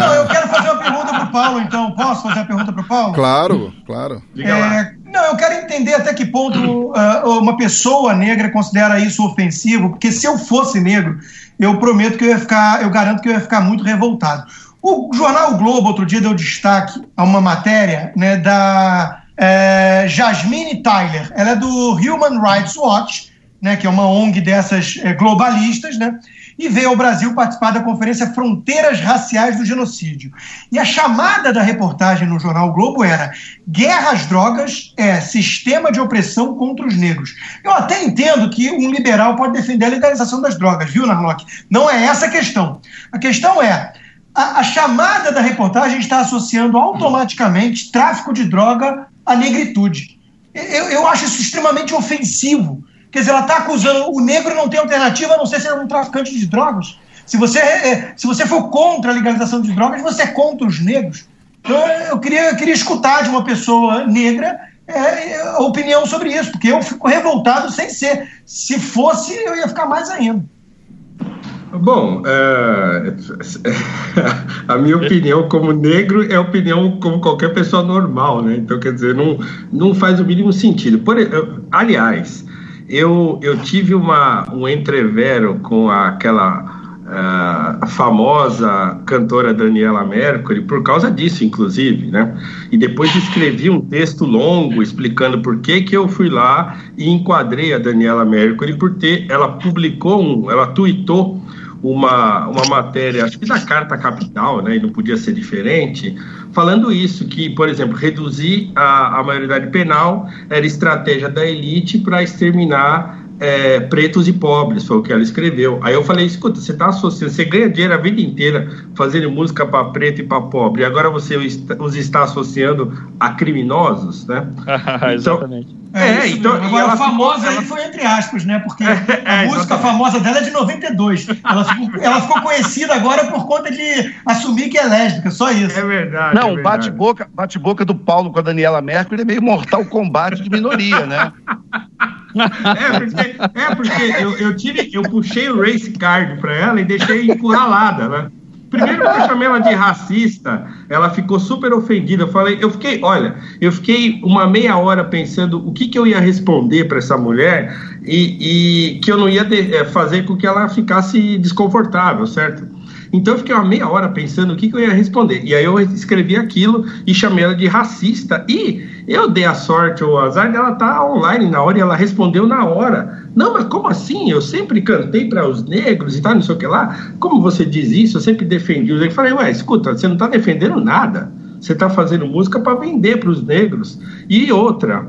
Não, eu quero fazer uma pergunta para o Paulo, então. Posso fazer a pergunta para o Paulo? Claro, claro. É, não, eu quero entender até que ponto uh, uma pessoa negra considera isso ofensivo, porque se eu fosse negro, eu prometo que eu ia ficar, eu garanto que eu ia ficar muito revoltado. O jornal o Globo outro dia deu destaque a uma matéria né, da é, Jasmine Tyler. Ela é do Human Rights Watch né, que é uma ONG dessas é, globalistas, né, e veio ao Brasil participar da conferência Fronteiras Raciais do Genocídio. E a chamada da reportagem no jornal o Globo era Guerra às drogas é sistema de opressão contra os negros. Eu até entendo que um liberal pode defender a legalização das drogas, viu, Narlock? Não é essa a questão. A questão é a, chamada da reportagem está associando automaticamente tráfico de droga à negritude. Eu, eu acho isso extremamente ofensivo Quer dizer, ela está acusando o negro não tem alternativa a não ser ser um traficante de drogas. Se você, é, se você for contra a legalização de drogas, você é contra os negros. Então, eu queria, eu queria escutar de uma pessoa negra é, a opinião sobre isso, porque eu fico revoltado sem ser. Se fosse, eu ia ficar mais ainda. Bom, é, a minha opinião como negro é opinião como qualquer pessoa normal, né? Então, quer dizer, não, não faz o mínimo sentido. Por, aliás, eu, eu tive uma, um entrevero com aquela uh, famosa cantora Daniela Mercury, por causa disso, inclusive, né? E depois escrevi um texto longo explicando por que, que eu fui lá e enquadrei a Daniela Mercury, por ter, ela publicou, um, ela tweetou uma, uma matéria, acho que da Carta Capital, né, e não podia ser diferente, falando isso, que, por exemplo, reduzir a, a maioridade penal era estratégia da elite para exterminar é, pretos e pobres, foi o que ela escreveu. Aí eu falei, escuta, você está associando, você ganha dinheiro a vida inteira fazendo música para preto e para pobre, e agora você os está associando a criminosos, né? então, Exatamente. É, é então. Agora, ela famosa ficou, ela... foi entre aspas, né? Porque é, a música exatamente. famosa dela é de 92. Ela ficou, ela ficou conhecida agora por conta de assumir que é lésbica, só isso. É verdade. Não, é bate-boca bate -boca do Paulo com a Daniela Mercury é meio mortal combate de minoria, né? É porque, é porque eu, eu, tive, eu puxei o race card para ela e deixei encurralada, né? Primeiro que eu chamei ela de racista, ela ficou super ofendida. Eu falei, eu fiquei, olha, eu fiquei uma meia hora pensando o que, que eu ia responder para essa mulher e, e, que eu não ia de, é, fazer com que ela ficasse desconfortável, certo? Então eu fiquei uma meia hora pensando o que, que eu ia responder. E aí eu escrevi aquilo e chamei ela de racista. E eu dei a sorte o azar dela tá online na hora e ela respondeu na hora. Não, mas como assim? Eu sempre cantei para os negros e tal, não sei o que lá. Como você diz isso? Eu sempre defendi os negros. Falei, ué, escuta, você não está defendendo nada. Você está fazendo música para vender para os negros. E outra,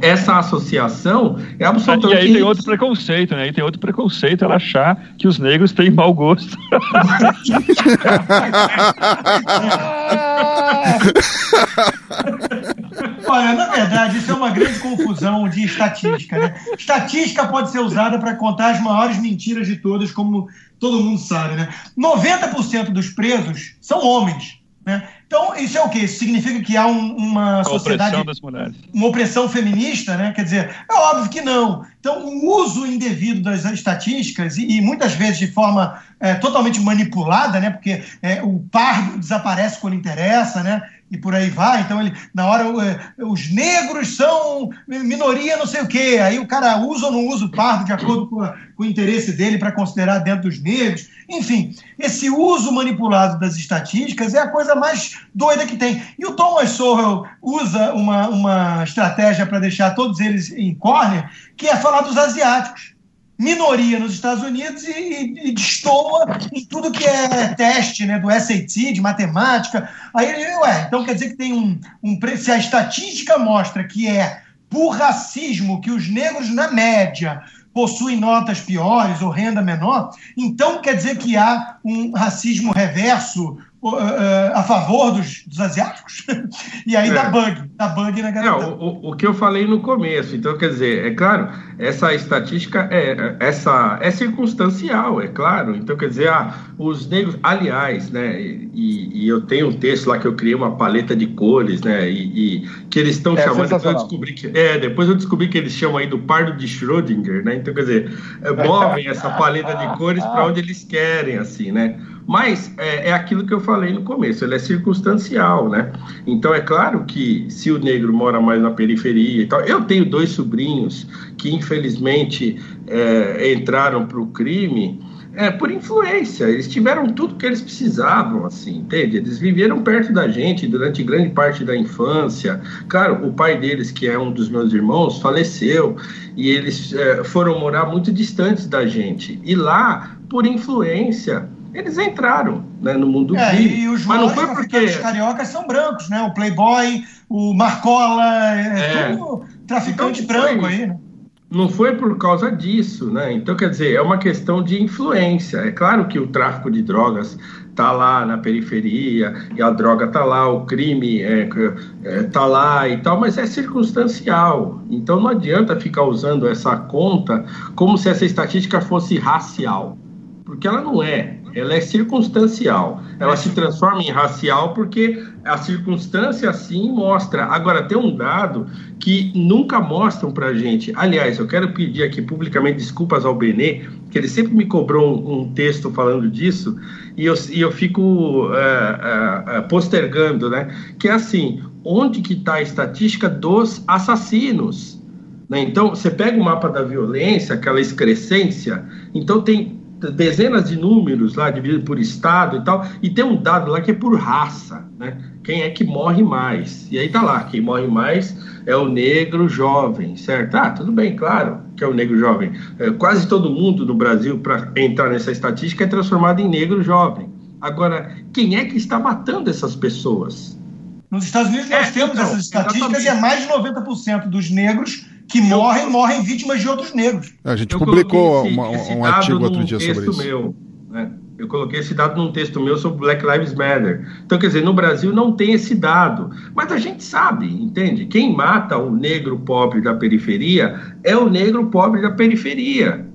essa associação é absolutamente. E aí tem outro preconceito, né? E tem outro preconceito ela achar que os negros têm mau gosto. Olha, na verdade, isso é uma grande confusão de estatística. Né? Estatística pode ser usada para contar as maiores mentiras de todas, como todo mundo sabe. Né? 90% dos presos são homens. Né? Então, isso é o quê? Isso significa que há um, uma sociedade. Opressão das mulheres. Uma opressão feminista, né? Quer dizer, é óbvio que não. Então, o uso indevido das estatísticas, e, e muitas vezes de forma é, totalmente manipulada, né? Porque é, o pardo desaparece quando interessa, né? E por aí vai. Então, ele, na hora, é, os negros são minoria, não sei o quê. Aí o cara usa ou não usa o pardo de acordo com, a, com o interesse dele para considerar dentro dos negros. Enfim, esse uso manipulado das estatísticas é a coisa mais doida que tem. E o Thomas Sowell usa uma, uma estratégia para deixar todos eles em corner, que é falar dos asiáticos minoria nos Estados Unidos e, e, e destoa em tudo que é teste né, do SAT, de matemática. Aí, ué, então quer dizer que tem um, um. Se a estatística mostra que é por racismo que os negros, na média, possuem notas piores ou renda menor, então quer dizer que há um racismo reverso a favor dos, dos asiáticos. e aí é. dá bug, dá bug na galera. É, o, o que eu falei no começo, então quer dizer, é claro, essa estatística é, essa, é circunstancial, é claro. Então quer dizer, ah, os negros, aliás, né, e, e eu tenho um texto lá que eu criei uma paleta de cores, né, e, e que eles estão é, chamando, depois eu descobri que, é, depois eu descobri que eles chamam aí do pardo de Schrödinger, né, então quer dizer, é, movem essa paleta de cores para onde eles querem, assim, né. Mas é, é, aquilo que eu falei no começo, ele é circunstancial, né? Então é claro que se o negro mora mais na periferia e tal. Eu tenho dois sobrinhos que infelizmente é, entraram para o crime. É, por influência, eles tiveram tudo que eles precisavam, assim, entende? Eles viveram perto da gente durante grande parte da infância. Claro, o pai deles, que é um dos meus irmãos, faleceu e eles é, foram morar muito distantes da gente. E lá, por influência, eles entraram né, no mundo é, crime. E os mas não foi porque os cariocas são brancos, né? O Playboy, o Marcola, é, é. tudo traficante então, branco foi, aí, né? Não foi por causa disso, né? Então, quer dizer, é uma questão de influência. É claro que o tráfico de drogas está lá na periferia, e a droga está lá, o crime está é, é, tá lá e tal, mas é circunstancial. Então não adianta ficar usando essa conta como se essa estatística fosse racial, porque ela não é ela é circunstancial. Ela se transforma em racial porque a circunstância assim mostra. Agora, tem um dado que nunca mostram para gente. Aliás, eu quero pedir aqui publicamente desculpas ao Benê, que ele sempre me cobrou um, um texto falando disso, e eu, e eu fico uh, uh, uh, postergando, né? Que é assim, onde que está a estatística dos assassinos? Né? Então, você pega o mapa da violência, aquela excrescência, então tem dezenas de números lá dividido por estado e tal, e tem um dado lá que é por raça, né? Quem é que morre mais? E aí tá lá, quem morre mais é o negro jovem, certo? Ah, tudo bem, claro que é o negro jovem. É, quase todo mundo no Brasil, para entrar nessa estatística, é transformado em negro jovem. Agora, quem é que está matando essas pessoas? Nos Estados Unidos nós é, temos então, essas estatísticas exatamente. e é mais de 90% dos negros que morrem, morrem vítimas de outros negros. A gente eu publicou esse, uma, esse um artigo outro dia sobre isso. Meu, né? Eu coloquei esse dado num texto meu sobre Black Lives Matter. Então, quer dizer, no Brasil não tem esse dado. Mas a gente sabe, entende? Quem mata o negro pobre da periferia é o negro pobre da periferia.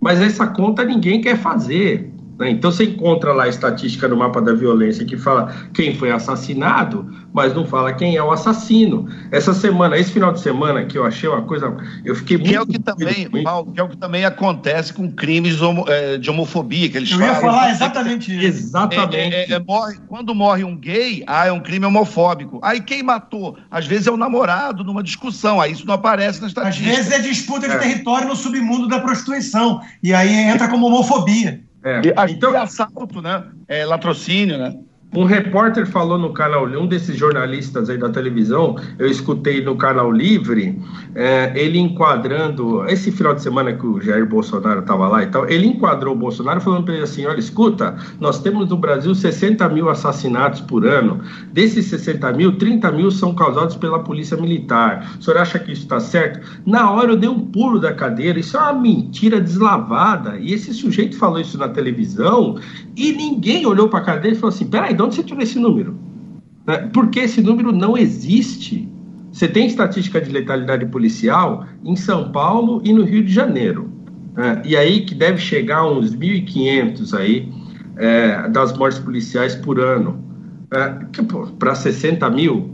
Mas essa conta ninguém quer fazer. Né? Então você encontra lá a estatística no mapa da violência que fala quem foi assassinado, mas não fala quem é o assassino. Essa semana, esse final de semana que eu achei uma coisa, eu fiquei muito que é o que também, Paulo, que é o que também acontece com crimes homo, é, de homofobia que eles eu falam. Eu ia falar exatamente isso. Exatamente. É, é, é, morre, quando morre um gay, ah, é um crime homofóbico. Aí quem matou? Às vezes é o namorado numa discussão. Aí isso não aparece na estatística. Às vezes é disputa de é. território no submundo da prostituição e aí entra como homofobia. É. então, é assalto, né? É latrocínio, né? Um repórter falou no canal, um desses jornalistas aí da televisão, eu escutei no canal Livre, é, ele enquadrando, esse final de semana que o Jair Bolsonaro estava lá e tal, ele enquadrou o Bolsonaro falando para ele assim: olha, escuta, nós temos no Brasil 60 mil assassinatos por ano, desses 60 mil, 30 mil são causados pela polícia militar. O senhor acha que isso está certo? Na hora eu dei um pulo da cadeira, isso é uma mentira deslavada. E esse sujeito falou isso na televisão e ninguém olhou para a cara dele e falou assim: peraí, de onde você tirou esse número? Né? Porque esse número não existe. você tem estatística de letalidade policial em São Paulo e no Rio de Janeiro. Né? E aí que deve chegar a uns 1.500 aí é, das mortes policiais por ano. É, para 60 mil.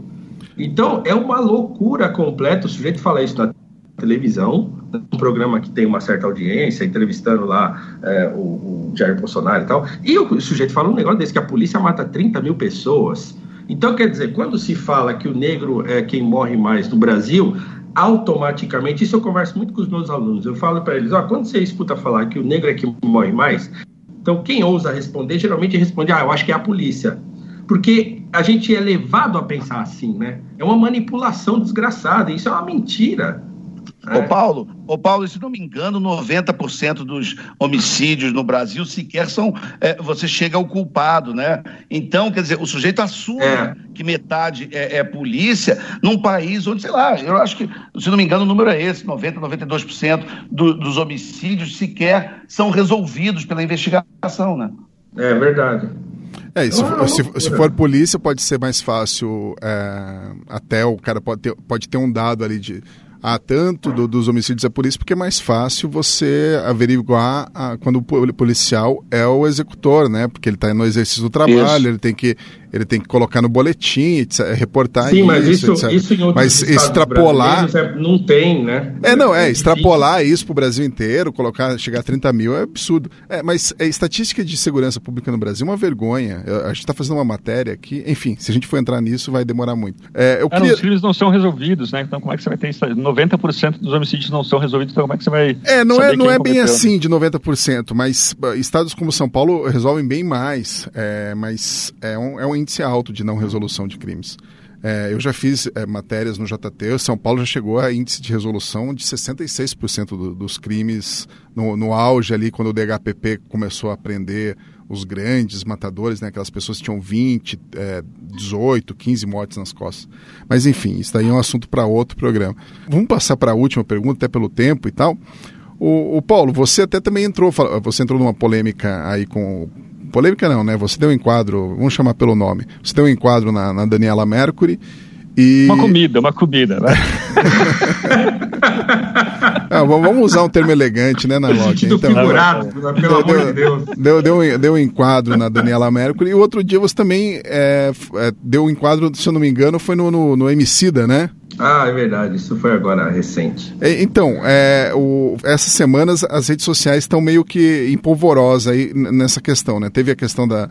Então, é uma loucura completa. O sujeito fala isso na televisão, um programa que tem uma certa audiência, entrevistando lá é, o, o Jair Bolsonaro e tal. E o sujeito fala um negócio desse, que a polícia mata 30 mil pessoas. Então, quer dizer, quando se fala que o negro é quem morre mais no Brasil, automaticamente, isso eu converso muito com os meus alunos, eu falo para eles, ó, quando você escuta falar que o negro é quem morre mais, então quem ousa responder, geralmente responde, ah, eu acho que é a polícia. Porque a gente é levado a pensar assim, né? É uma manipulação desgraçada, isso é uma mentira. Ô Paulo, ô Paulo, se não me engano, 90% dos homicídios no Brasil sequer são. É, você chega ao culpado, né? Então, quer dizer, o sujeito assume é. que metade é, é, polícia num país onde, sei lá, eu acho que, se não me engano, o número é esse: 90%, 92% do, dos homicídios sequer são resolvidos pela investigação, né? É verdade. É, e se, for, se, se, for polícia, pode ser mais fácil. É, até o cara pode ter, pode ter um dado ali de a tanto do, dos homicídios é por isso, porque é mais fácil você averiguar a, quando o policial é o executor, né? Porque ele está no exercício do trabalho, isso. ele tem que ele tem que colocar no boletim, reportar Sim, mas isso, isso, isso em outros mas extrapolar é, não tem, né? É, não, é, é extrapolar isso para o Brasil inteiro, colocar, chegar a 30 mil é absurdo. É, mas a estatística de segurança pública no Brasil é uma vergonha. A gente está fazendo uma matéria aqui, enfim, se a gente for entrar nisso vai demorar muito. É, eu é, queria... Os crimes não são resolvidos, né? Então como é que você vai ter 90% dos homicídios não são resolvidos, então como é que você vai É, não é, não é bem assim de 90%, mas estados como São Paulo resolvem bem mais, é, mas é um, é um índice alto de não resolução de crimes. É, eu já fiz é, matérias no JT, São Paulo já chegou a índice de resolução de 66% do, dos crimes no, no, auge ali, quando o DHPP começou a prender os grandes matadores, né, aquelas pessoas que tinham 20, é, 18, 15 mortes nas costas. Mas enfim, isso daí é um assunto para outro programa. Vamos passar para a última pergunta, até pelo tempo e tal. O, o Paulo, você até também entrou, você entrou numa polêmica aí com polêmica não, né? Você deu um enquadro, vamos chamar pelo nome. Você deu um enquadro na, na Daniela Mercury e... Uma comida, uma comida, né? ah, vamos usar um termo elegante, né, Narlock? Então, figurado, pelo deu, amor de Deus. Deu, deu, deu um enquadro na Daniela Mercury e o outro dia você também é, é, deu um enquadro, se eu não me engano, foi no, no, no Emicida, né? Ah, é verdade, isso foi agora recente. É, então, é, o, essas semanas as redes sociais estão meio que empolvorosas aí nessa questão, né? Teve a questão da,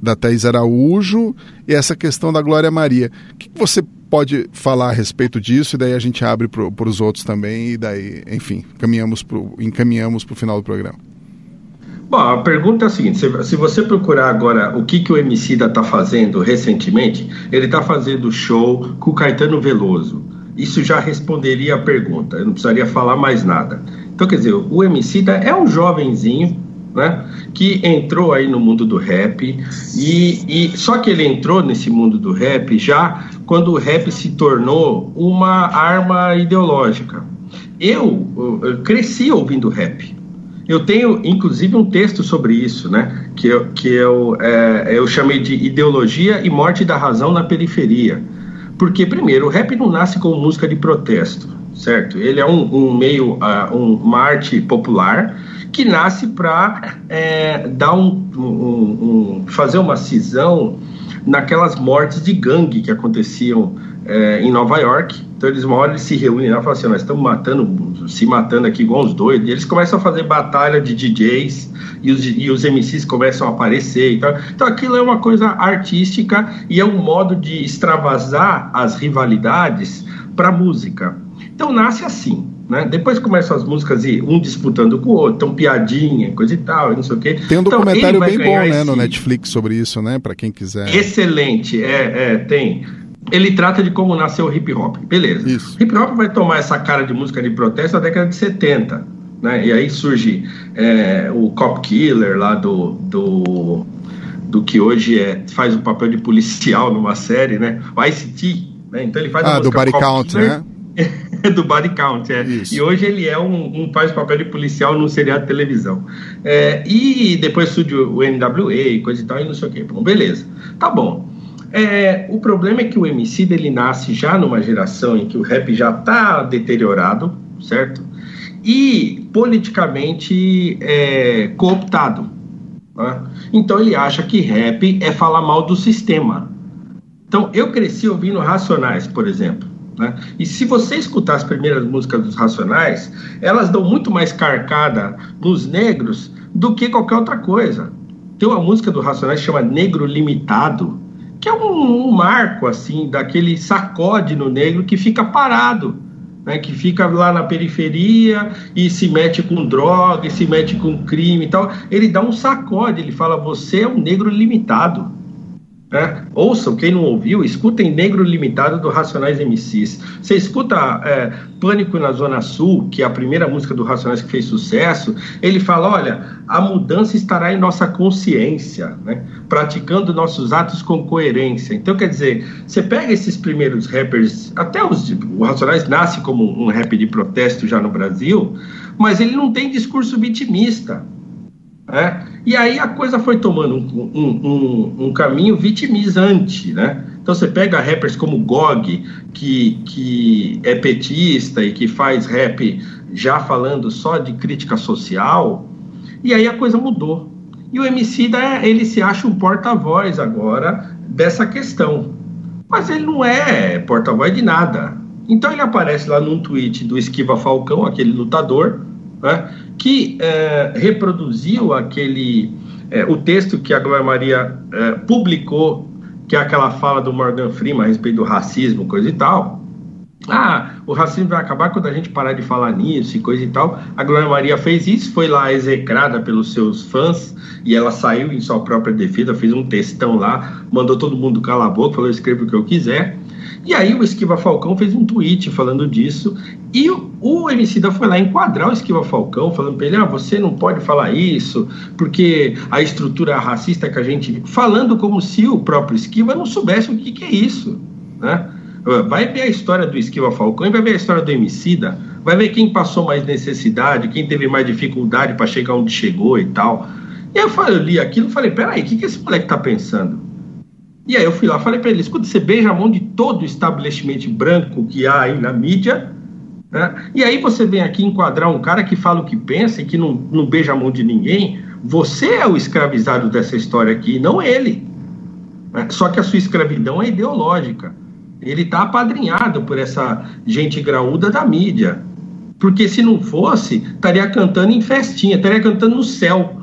da Thais Araújo e essa questão da Glória Maria. O que você pode falar a respeito disso e daí a gente abre para os outros também e daí, enfim, caminhamos pro, encaminhamos para o final do programa. Bom, a pergunta é a seguinte: se, você procurar agora o que, que o Emicida está fazendo recentemente, ele está fazendo show com o Caetano Veloso. Isso já responderia a pergunta, eu não precisaria falar mais nada. Então, quer dizer, o Emicida é um jovenzinho, né, que entrou aí no mundo do rap e, e só que ele entrou nesse mundo do rap já quando o rap se tornou uma arma ideológica. Eu, eu cresci ouvindo rap, eu tenho, inclusive, um texto sobre isso, né? Que eu, que eu, é, eu chamei de Ideologia e Morte da Razão na Periferia. Porque, primeiro, o rap não nasce como música de protesto, certo? Ele é um, um meio, uh, um, uma arte popular que nasce para é, dar um, um, um, fazer uma cisão naquelas mortes de gangue que aconteciam é, em Nova York. Então eles uma hora eles se reúnem lá e falam assim, nós estamos matando, se matando aqui igual uns doidos. E eles começam a fazer batalha de DJs e os, e os MCs começam a aparecer. Então, então aquilo é uma coisa artística e é um modo de extravasar as rivalidades para música. Então nasce assim. Né? Depois começam as músicas e um disputando com o outro, então piadinha, coisa e tal, não sei o quê. Tem um então, documentário bem bom, né, no Netflix sobre isso, né, para quem quiser. Excelente, é, é, tem ele trata de como nasceu o hip hop. Beleza. Isso. Hip hop vai tomar essa cara de música de protesto na década de 70. Né? E aí surge é, o Cop Killer lá do, do, do que hoje é, faz o papel de policial numa série, né? O Ice-T. Né? Então ele faz ah, do Body Cop Count, Killer, né? do Body Count, é. Isso. E hoje ele é um, um faz papel de policial num seriado de televisão. É, e depois surge o NWA, coisa e tal, e não sei o quê. Bom, beleza. Tá bom. É, o problema é que o MC dele nasce já numa geração em que o rap já está deteriorado, certo? E politicamente é, cooptado. Né? Então ele acha que rap é falar mal do sistema. Então eu cresci ouvindo Racionais, por exemplo. Né? E se você escutar as primeiras músicas dos Racionais, elas dão muito mais carcada nos negros do que qualquer outra coisa. Tem uma música do Racionais que chama Negro Limitado, que é um, um marco assim daquele sacode no negro que fica parado. Né, que fica lá na periferia e se mete com droga, e se mete com crime e tal. Ele dá um sacode, ele fala: Você é um negro limitado. É, ouçam, quem não ouviu, escutem Negro Limitado do Racionais MCs. Você escuta é, Pânico na Zona Sul, que é a primeira música do Racionais que fez sucesso, ele fala: olha, a mudança estará em nossa consciência, né? praticando nossos atos com coerência. Então, quer dizer, você pega esses primeiros rappers, até os, o Racionais nasce como um rap de protesto já no Brasil, mas ele não tem discurso vitimista. Né? E aí a coisa foi tomando um, um, um, um, caminho vitimizante, né? Então você pega rappers como Gog, que, que é petista e que faz rap já falando só de crítica social, e aí a coisa mudou. E o MC ele se acha um porta-voz agora dessa questão. Mas ele não é porta-voz de nada. Então ele aparece lá num tweet do Esquiva Falcão, aquele lutador, né? que é, reproduziu aquele é, o texto que a Glória Maria é, publicou, que é aquela fala do Morgan Freeman a respeito do racismo, coisa e tal. Ah, o racismo vai acabar quando a gente parar de falar nisso e coisa e tal. A Glória Maria fez isso, foi lá execrada pelos seus fãs e ela saiu em sua própria defesa, fez um textão lá, mandou todo mundo calar a boca, falou: escreva o que eu quiser. E aí o Esquiva Falcão fez um tweet falando disso, e o, o Emicida foi lá enquadrar o Esquiva Falcão, falando para ele, ah, você não pode falar isso, porque a estrutura racista que a gente... Falando como se o próprio Esquiva não soubesse o que, que é isso, né? Vai ver a história do Esquiva Falcão e vai ver a história do Emicida, vai ver quem passou mais necessidade, quem teve mais dificuldade para chegar onde chegou e tal. E eu, falei, eu li aquilo e falei, peraí, o que, que esse moleque tá pensando? E aí eu fui lá falei para ele: escuta, você beija a mão de todo o estabelecimento branco que há aí na mídia, né? e aí você vem aqui enquadrar um cara que fala o que pensa e que não, não beija a mão de ninguém. Você é o escravizado dessa história aqui, não ele. Né? Só que a sua escravidão é ideológica. Ele está apadrinhado por essa gente graúda da mídia. Porque se não fosse, estaria cantando em festinha, estaria cantando no céu.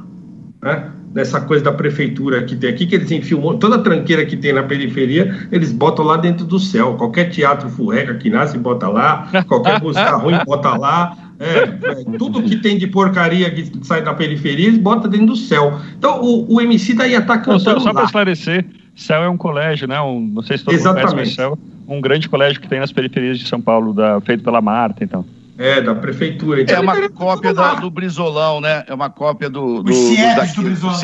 Né? Nessa coisa da prefeitura que tem aqui, que eles enfiam toda a tranqueira que tem na periferia, eles botam lá dentro do céu. Qualquer teatro furreca que nasce, bota lá. Qualquer música ruim, bota lá. É, é, tudo que tem de porcaria que sai da periferia, eles botam dentro do céu. Então, o, o MC daí tá cantando. Não, só, só para esclarecer, Céu é um colégio, né? Um, não sei se todo Exatamente. mundo conhece, Céu, um grande colégio que tem nas periferias de São Paulo, da, feito pela Marta, então. É, da prefeitura. Então, é uma cópia da, do Brizolão, né? É uma cópia do. do, Os CIEPs do, do Brizolão.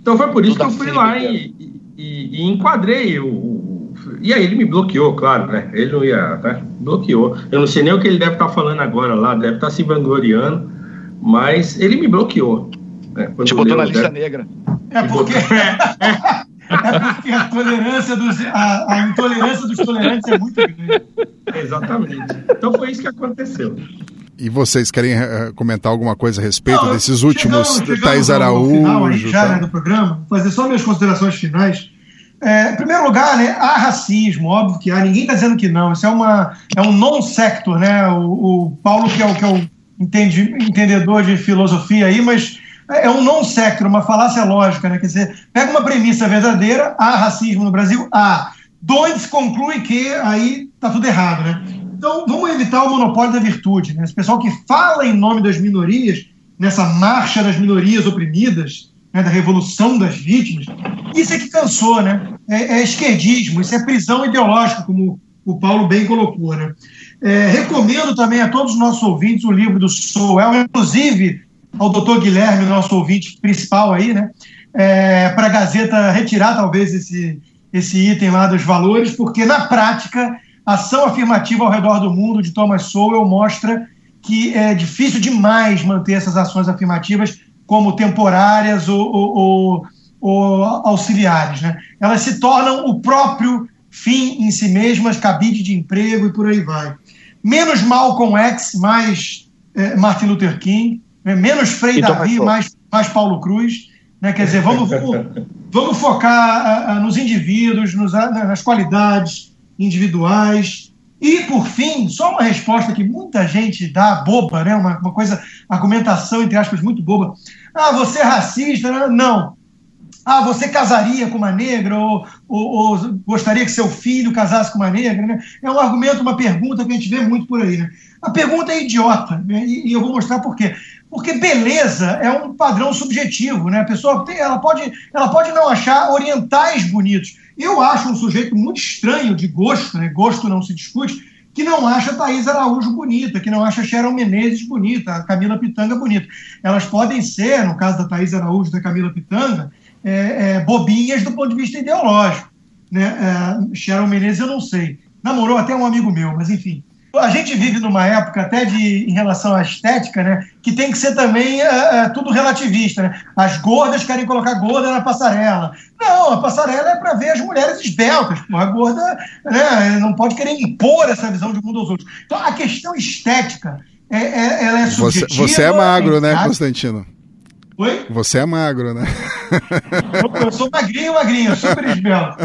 Então foi por isso que eu fui lá e, e, e, enquadrei o, o, E aí ele me bloqueou, claro, né? Ele não ia. Né? Bloqueou. Eu não sei nem o que ele deve estar tá falando agora lá, deve estar tá se vangloriando, mas ele me bloqueou. Né? Te botou na lista negra. É porque. É, é porque a tolerância dos, a, a, intolerância dos tolerantes é muito grande. Exatamente. Então foi isso que aconteceu. E vocês querem uh, comentar alguma coisa a respeito Não, desses últimos Thais Araújo? Final, já tá? né, do programa, vou fazer só minhas considerações finais. É, em primeiro lugar, né, há racismo, óbvio que há, ninguém está dizendo que não. Isso é, uma, é um non-sector, né? O, o, Paulo, que é o, que é o entendi, entendedor de filosofia aí, mas é um non sector, uma falácia lógica, né? Quer dizer, pega uma premissa verdadeira, há racismo no Brasil, há. Dois conclui que aí está tudo errado, né? Então, vamos evitar o monopólio da virtude, né? Esse pessoal que fala em nome das minorias, nessa marcha das minorias oprimidas, né, da revolução das vítimas, isso é que cansou, né? É, é esquerdismo, isso é prisão ideológica, como o Paulo bem colocou, né? É, recomendo também a todos os nossos ouvintes o livro do Soel, inclusive ao doutor Guilherme, nosso ouvinte principal aí, né? É, para a Gazeta retirar talvez esse, esse item lá dos valores, porque na prática, ação afirmativa ao redor do mundo de Thomas Sowell mostra que é difícil demais manter essas ações afirmativas como temporárias ou, ou, ou auxiliares. Né? Elas se tornam o próprio fim em si mesmas, cabide de emprego e por aí vai. Menos Malcolm X, mais é, Martin Luther King? Menos Frei então, Davi, mais, mais Paulo Cruz. Né? Quer dizer, vamos, vamos, focar a, a, nos indivíduos, nos, nas qualidades individuais. E, por fim, só uma resposta que muita gente dá, boba, né? uma, uma coisa, argumentação, entre aspas, muito boba. Ah, você é racista? Não. Ah, você casaria com uma negra ou, ou, ou, gostaria que seu filho casasse com uma negra? Né? É um argumento, uma pergunta que a gente vê muito por aí. Né? A pergunta é idiota né? e, e, eu vou mostrar por quê. Porque beleza é um padrão subjetivo. Né? A pessoa tem, ela, pode, ela pode não achar orientais bonitos. Eu acho um sujeito muito estranho de gosto, né? gosto não se discute, que não acha Thaís Araújo bonita, que não acha Sharon Menezes bonita, a Camila Pitanga bonita. Elas podem ser, no caso da Thaís Araújo e da Camila Pitanga, é, é, bobinhas do ponto de vista ideológico. Né? É, Sharon Menezes eu não sei. Namorou até um amigo meu, mas enfim. A gente vive numa época até de em relação à estética, né, que tem que ser também é, é, tudo relativista. Né? As gordas querem colocar gorda na passarela. Não, a passarela é para ver as mulheres esbeltas. A gorda né, não pode querer impor essa visão de mundo aos outros. Então a questão estética é, é ela é subjetiva. Você, você é magro, né, Constantino? Oi? Você é magro, né? Eu sou magrinho, magrinho, super esbelto.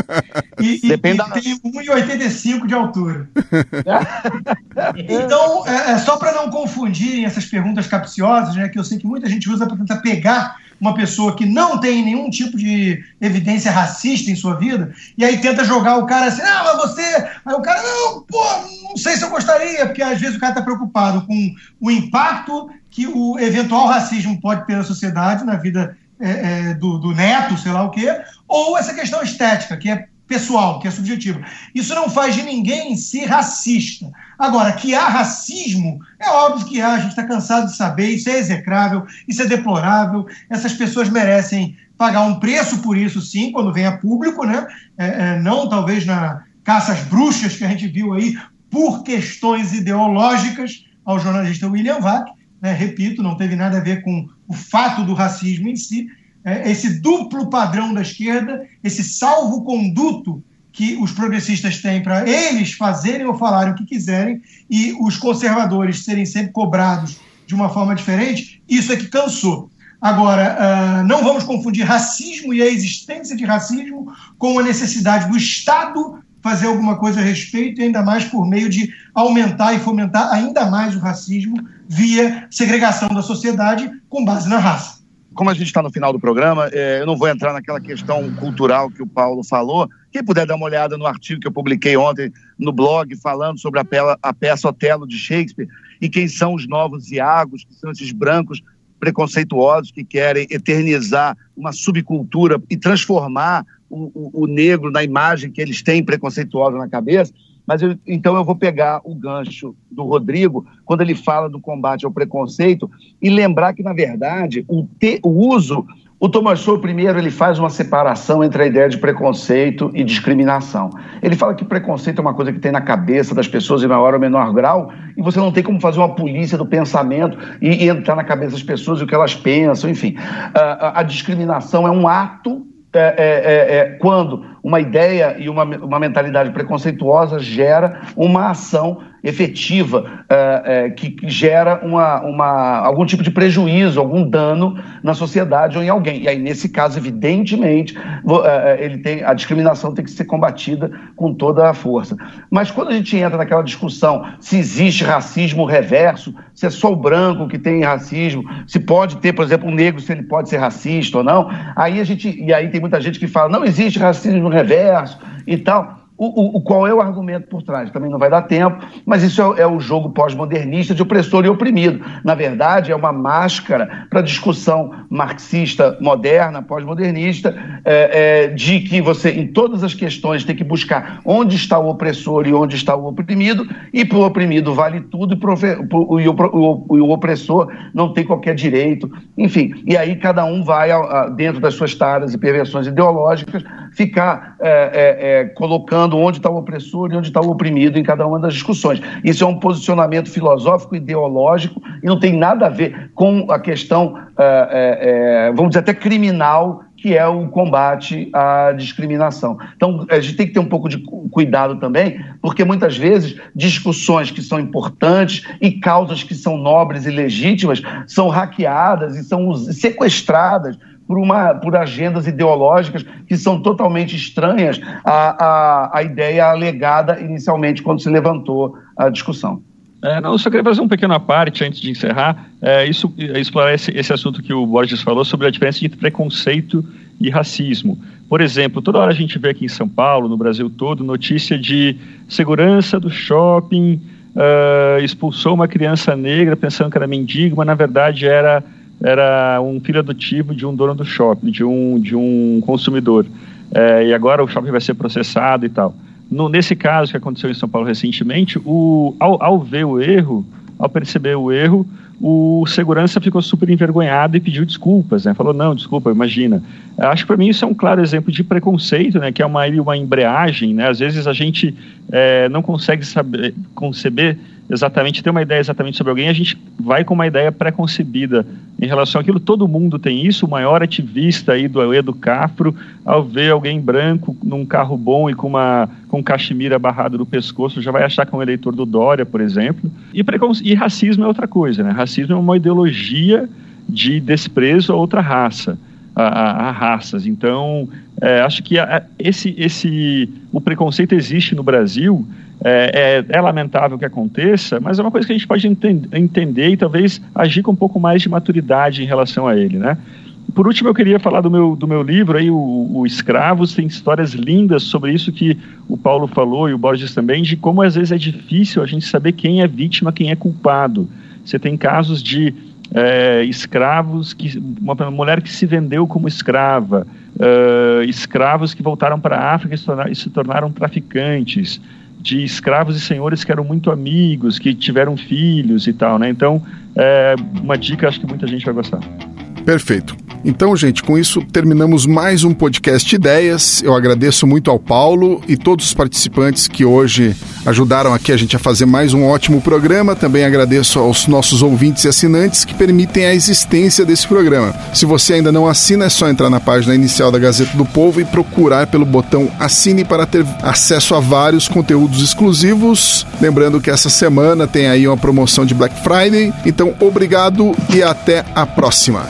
E, Depende e, da... tenho 1,85 de altura. então, é, é só para não confundirem essas perguntas capciosas, né, que eu sei que muita gente usa para tentar pegar uma pessoa que não tem nenhum tipo de evidência racista em sua vida, e aí tenta jogar o cara assim, ah, mas você. Aí o cara, não, pô, não sei se eu gostaria, porque às vezes o cara está preocupado com o impacto que o eventual racismo pode ter na sociedade, na vida é, é, do, do, neto, sei lá o quê, ou essa questão estética, que é pessoal, que é subjetiva. Isso não faz de ninguém ser racista. Agora, que há racismo, é óbvio que há, a gente está cansado de saber, isso é execrável, isso é deplorável, essas pessoas merecem pagar um preço por isso, sim, quando vem a público, né? É, é, não talvez na caça às bruxas que a gente viu aí, por questões ideológicas ao jornalista William Vac, né? repito, não teve nada a ver com o fato do racismo em si, é, esse duplo padrão da esquerda, esse salvo-conduto que os progressistas têm para eles fazerem ou falarem o que quiserem e os conservadores serem sempre cobrados de uma forma diferente, isso é que cansou. Agora, uh, não vamos confundir racismo e a existência de racismo com a necessidade do Estado fazer alguma coisa a respeito, ainda mais por meio de aumentar e fomentar ainda mais o racismo via segregação da sociedade com base na raça como a gente está no final do programa, é, eu não vou entrar naquela questão cultural que o Paulo falou. Quem puder dar uma olhada no artigo que eu publiquei ontem no blog, falando sobre a peça Otelo de Shakespeare e quem são os novos Iagos, que são esses brancos preconceituosos que querem eternizar uma subcultura e transformar o, o, o negro na imagem que eles têm preconceituosa na cabeça. Mas eu, então eu vou pegar o gancho do Rodrigo, quando ele fala do combate ao preconceito, e lembrar que, na verdade, o, te, o uso. O Thomas Sowell, primeiro, ele faz uma separação entre a ideia de preconceito e discriminação. Ele fala que preconceito é uma coisa que tem na cabeça das pessoas em maior ou menor grau, e você não tem como fazer uma polícia do pensamento e, e entrar na cabeça das pessoas e o que elas pensam, enfim. a, a, a discriminação é um ato é, é, é, é, quando uma ideia e uma, uma mentalidade preconceituosa gera uma ação efetiva é, é, que gera uma, uma, algum tipo de prejuízo, algum dano na sociedade ou em alguém. E aí, nesse caso, evidentemente, é, ele tem, a discriminação tem que ser combatida com toda a força. Mas quando a gente entra naquela discussão se existe racismo reverso, se é só o branco que tem racismo, se pode ter, por exemplo, um negro, se ele pode ser racista ou não, aí a gente, e aí tem muita gente que fala, não existe racismo reverso e tal. O, o, qual é o argumento por trás? Também não vai dar tempo, mas isso é, é o jogo pós-modernista de opressor e oprimido. Na verdade, é uma máscara para a discussão marxista moderna, pós-modernista, é, é, de que você, em todas as questões, tem que buscar onde está o opressor e onde está o oprimido, e para o oprimido vale tudo, e, pro, e, o, o, o, opressor não tem qualquer direito. Enfim, e aí cada um vai, dentro das suas taras e perversões ideológicas, ficar é, colocando onde está o opressor e onde está o oprimido em cada uma das discussões. Isso é um posicionamento filosófico, ideológico, e não tem nada a ver com a questão, é, é, vamos dizer, até criminal que é o combate à discriminação. Então, a gente tem que ter um pouco de cuidado também, porque muitas vezes discussões que são importantes e causas que são nobres e legítimas são hackeadas e são sequestradas por, uma, por agendas ideológicas que são totalmente estranhas à, à, à ideia alegada inicialmente quando se levantou a discussão. É, não, só queria fazer um pequeno parte antes de encerrar. É, isso, explorar esse, esse assunto que o Borges falou sobre a diferença entre preconceito e racismo. Por exemplo, toda hora a gente vê aqui em São Paulo, no Brasil todo, notícia de segurança do shopping uh, expulsou uma criança negra pensando que era mendigo, mas na verdade era era um filho adotivo de um dono do shopping, de um, de um consumidor. É, e agora o shopping vai ser processado e tal. No, nesse caso que aconteceu em São Paulo recentemente, o, ao, ao ver o erro, ao perceber o erro, o segurança ficou super envergonhado e pediu desculpas, né? Falou, não, desculpa, imagina. Acho que para mim isso é um claro exemplo de preconceito, né? Que é uma, uma embreagem, né? Às vezes a gente é, não consegue saber, conceber exatamente, ter uma ideia exatamente sobre alguém, a gente vai com uma ideia pré-concebida em relação àquilo. Todo mundo tem isso. O maior ativista aí do Edu Cafro, ao ver alguém branco num carro bom e com uma com cachemira barrado no pescoço, já vai achar que é um eleitor do Dória, por exemplo. E, e racismo é outra coisa, né? Racismo é uma ideologia de desprezo a outra raça. A, a, a raças. Então, é, acho que a, esse, esse, o preconceito existe no Brasil é, é, é, lamentável que aconteça, mas é uma coisa que a gente pode entender e talvez agir com um pouco mais de maturidade em relação a ele, né? Por último, eu queria falar do meu, do meu livro, aí, o, o Escravos, tem histórias lindas sobre isso que o Paulo falou e o Borges também, de como às vezes é difícil a gente saber quem é vítima, quem é culpado. Você tem casos de é, escravos, que, uma mulher que se vendeu como escrava, uh, escravos que voltaram para a África e se e se tornaram traficantes, de escravos e senhores que eram muito amigos, que tiveram filhos e tal, né? Então, é uma dica, acho que muita gente vai gostar. Perfeito. Então, gente, com isso terminamos mais um podcast Ideias. Eu agradeço muito ao Paulo e todos os participantes que hoje ajudaram aqui a gente a fazer mais um ótimo programa. Também agradeço aos nossos ouvintes e assinantes que permitem a existência desse programa. Se você ainda não assina, é só entrar na página inicial da Gazeta do Povo e procurar pelo botão Assine para ter acesso a vários conteúdos exclusivos. Lembrando que essa semana tem aí uma promoção de Black Friday. Então, obrigado e até a próxima.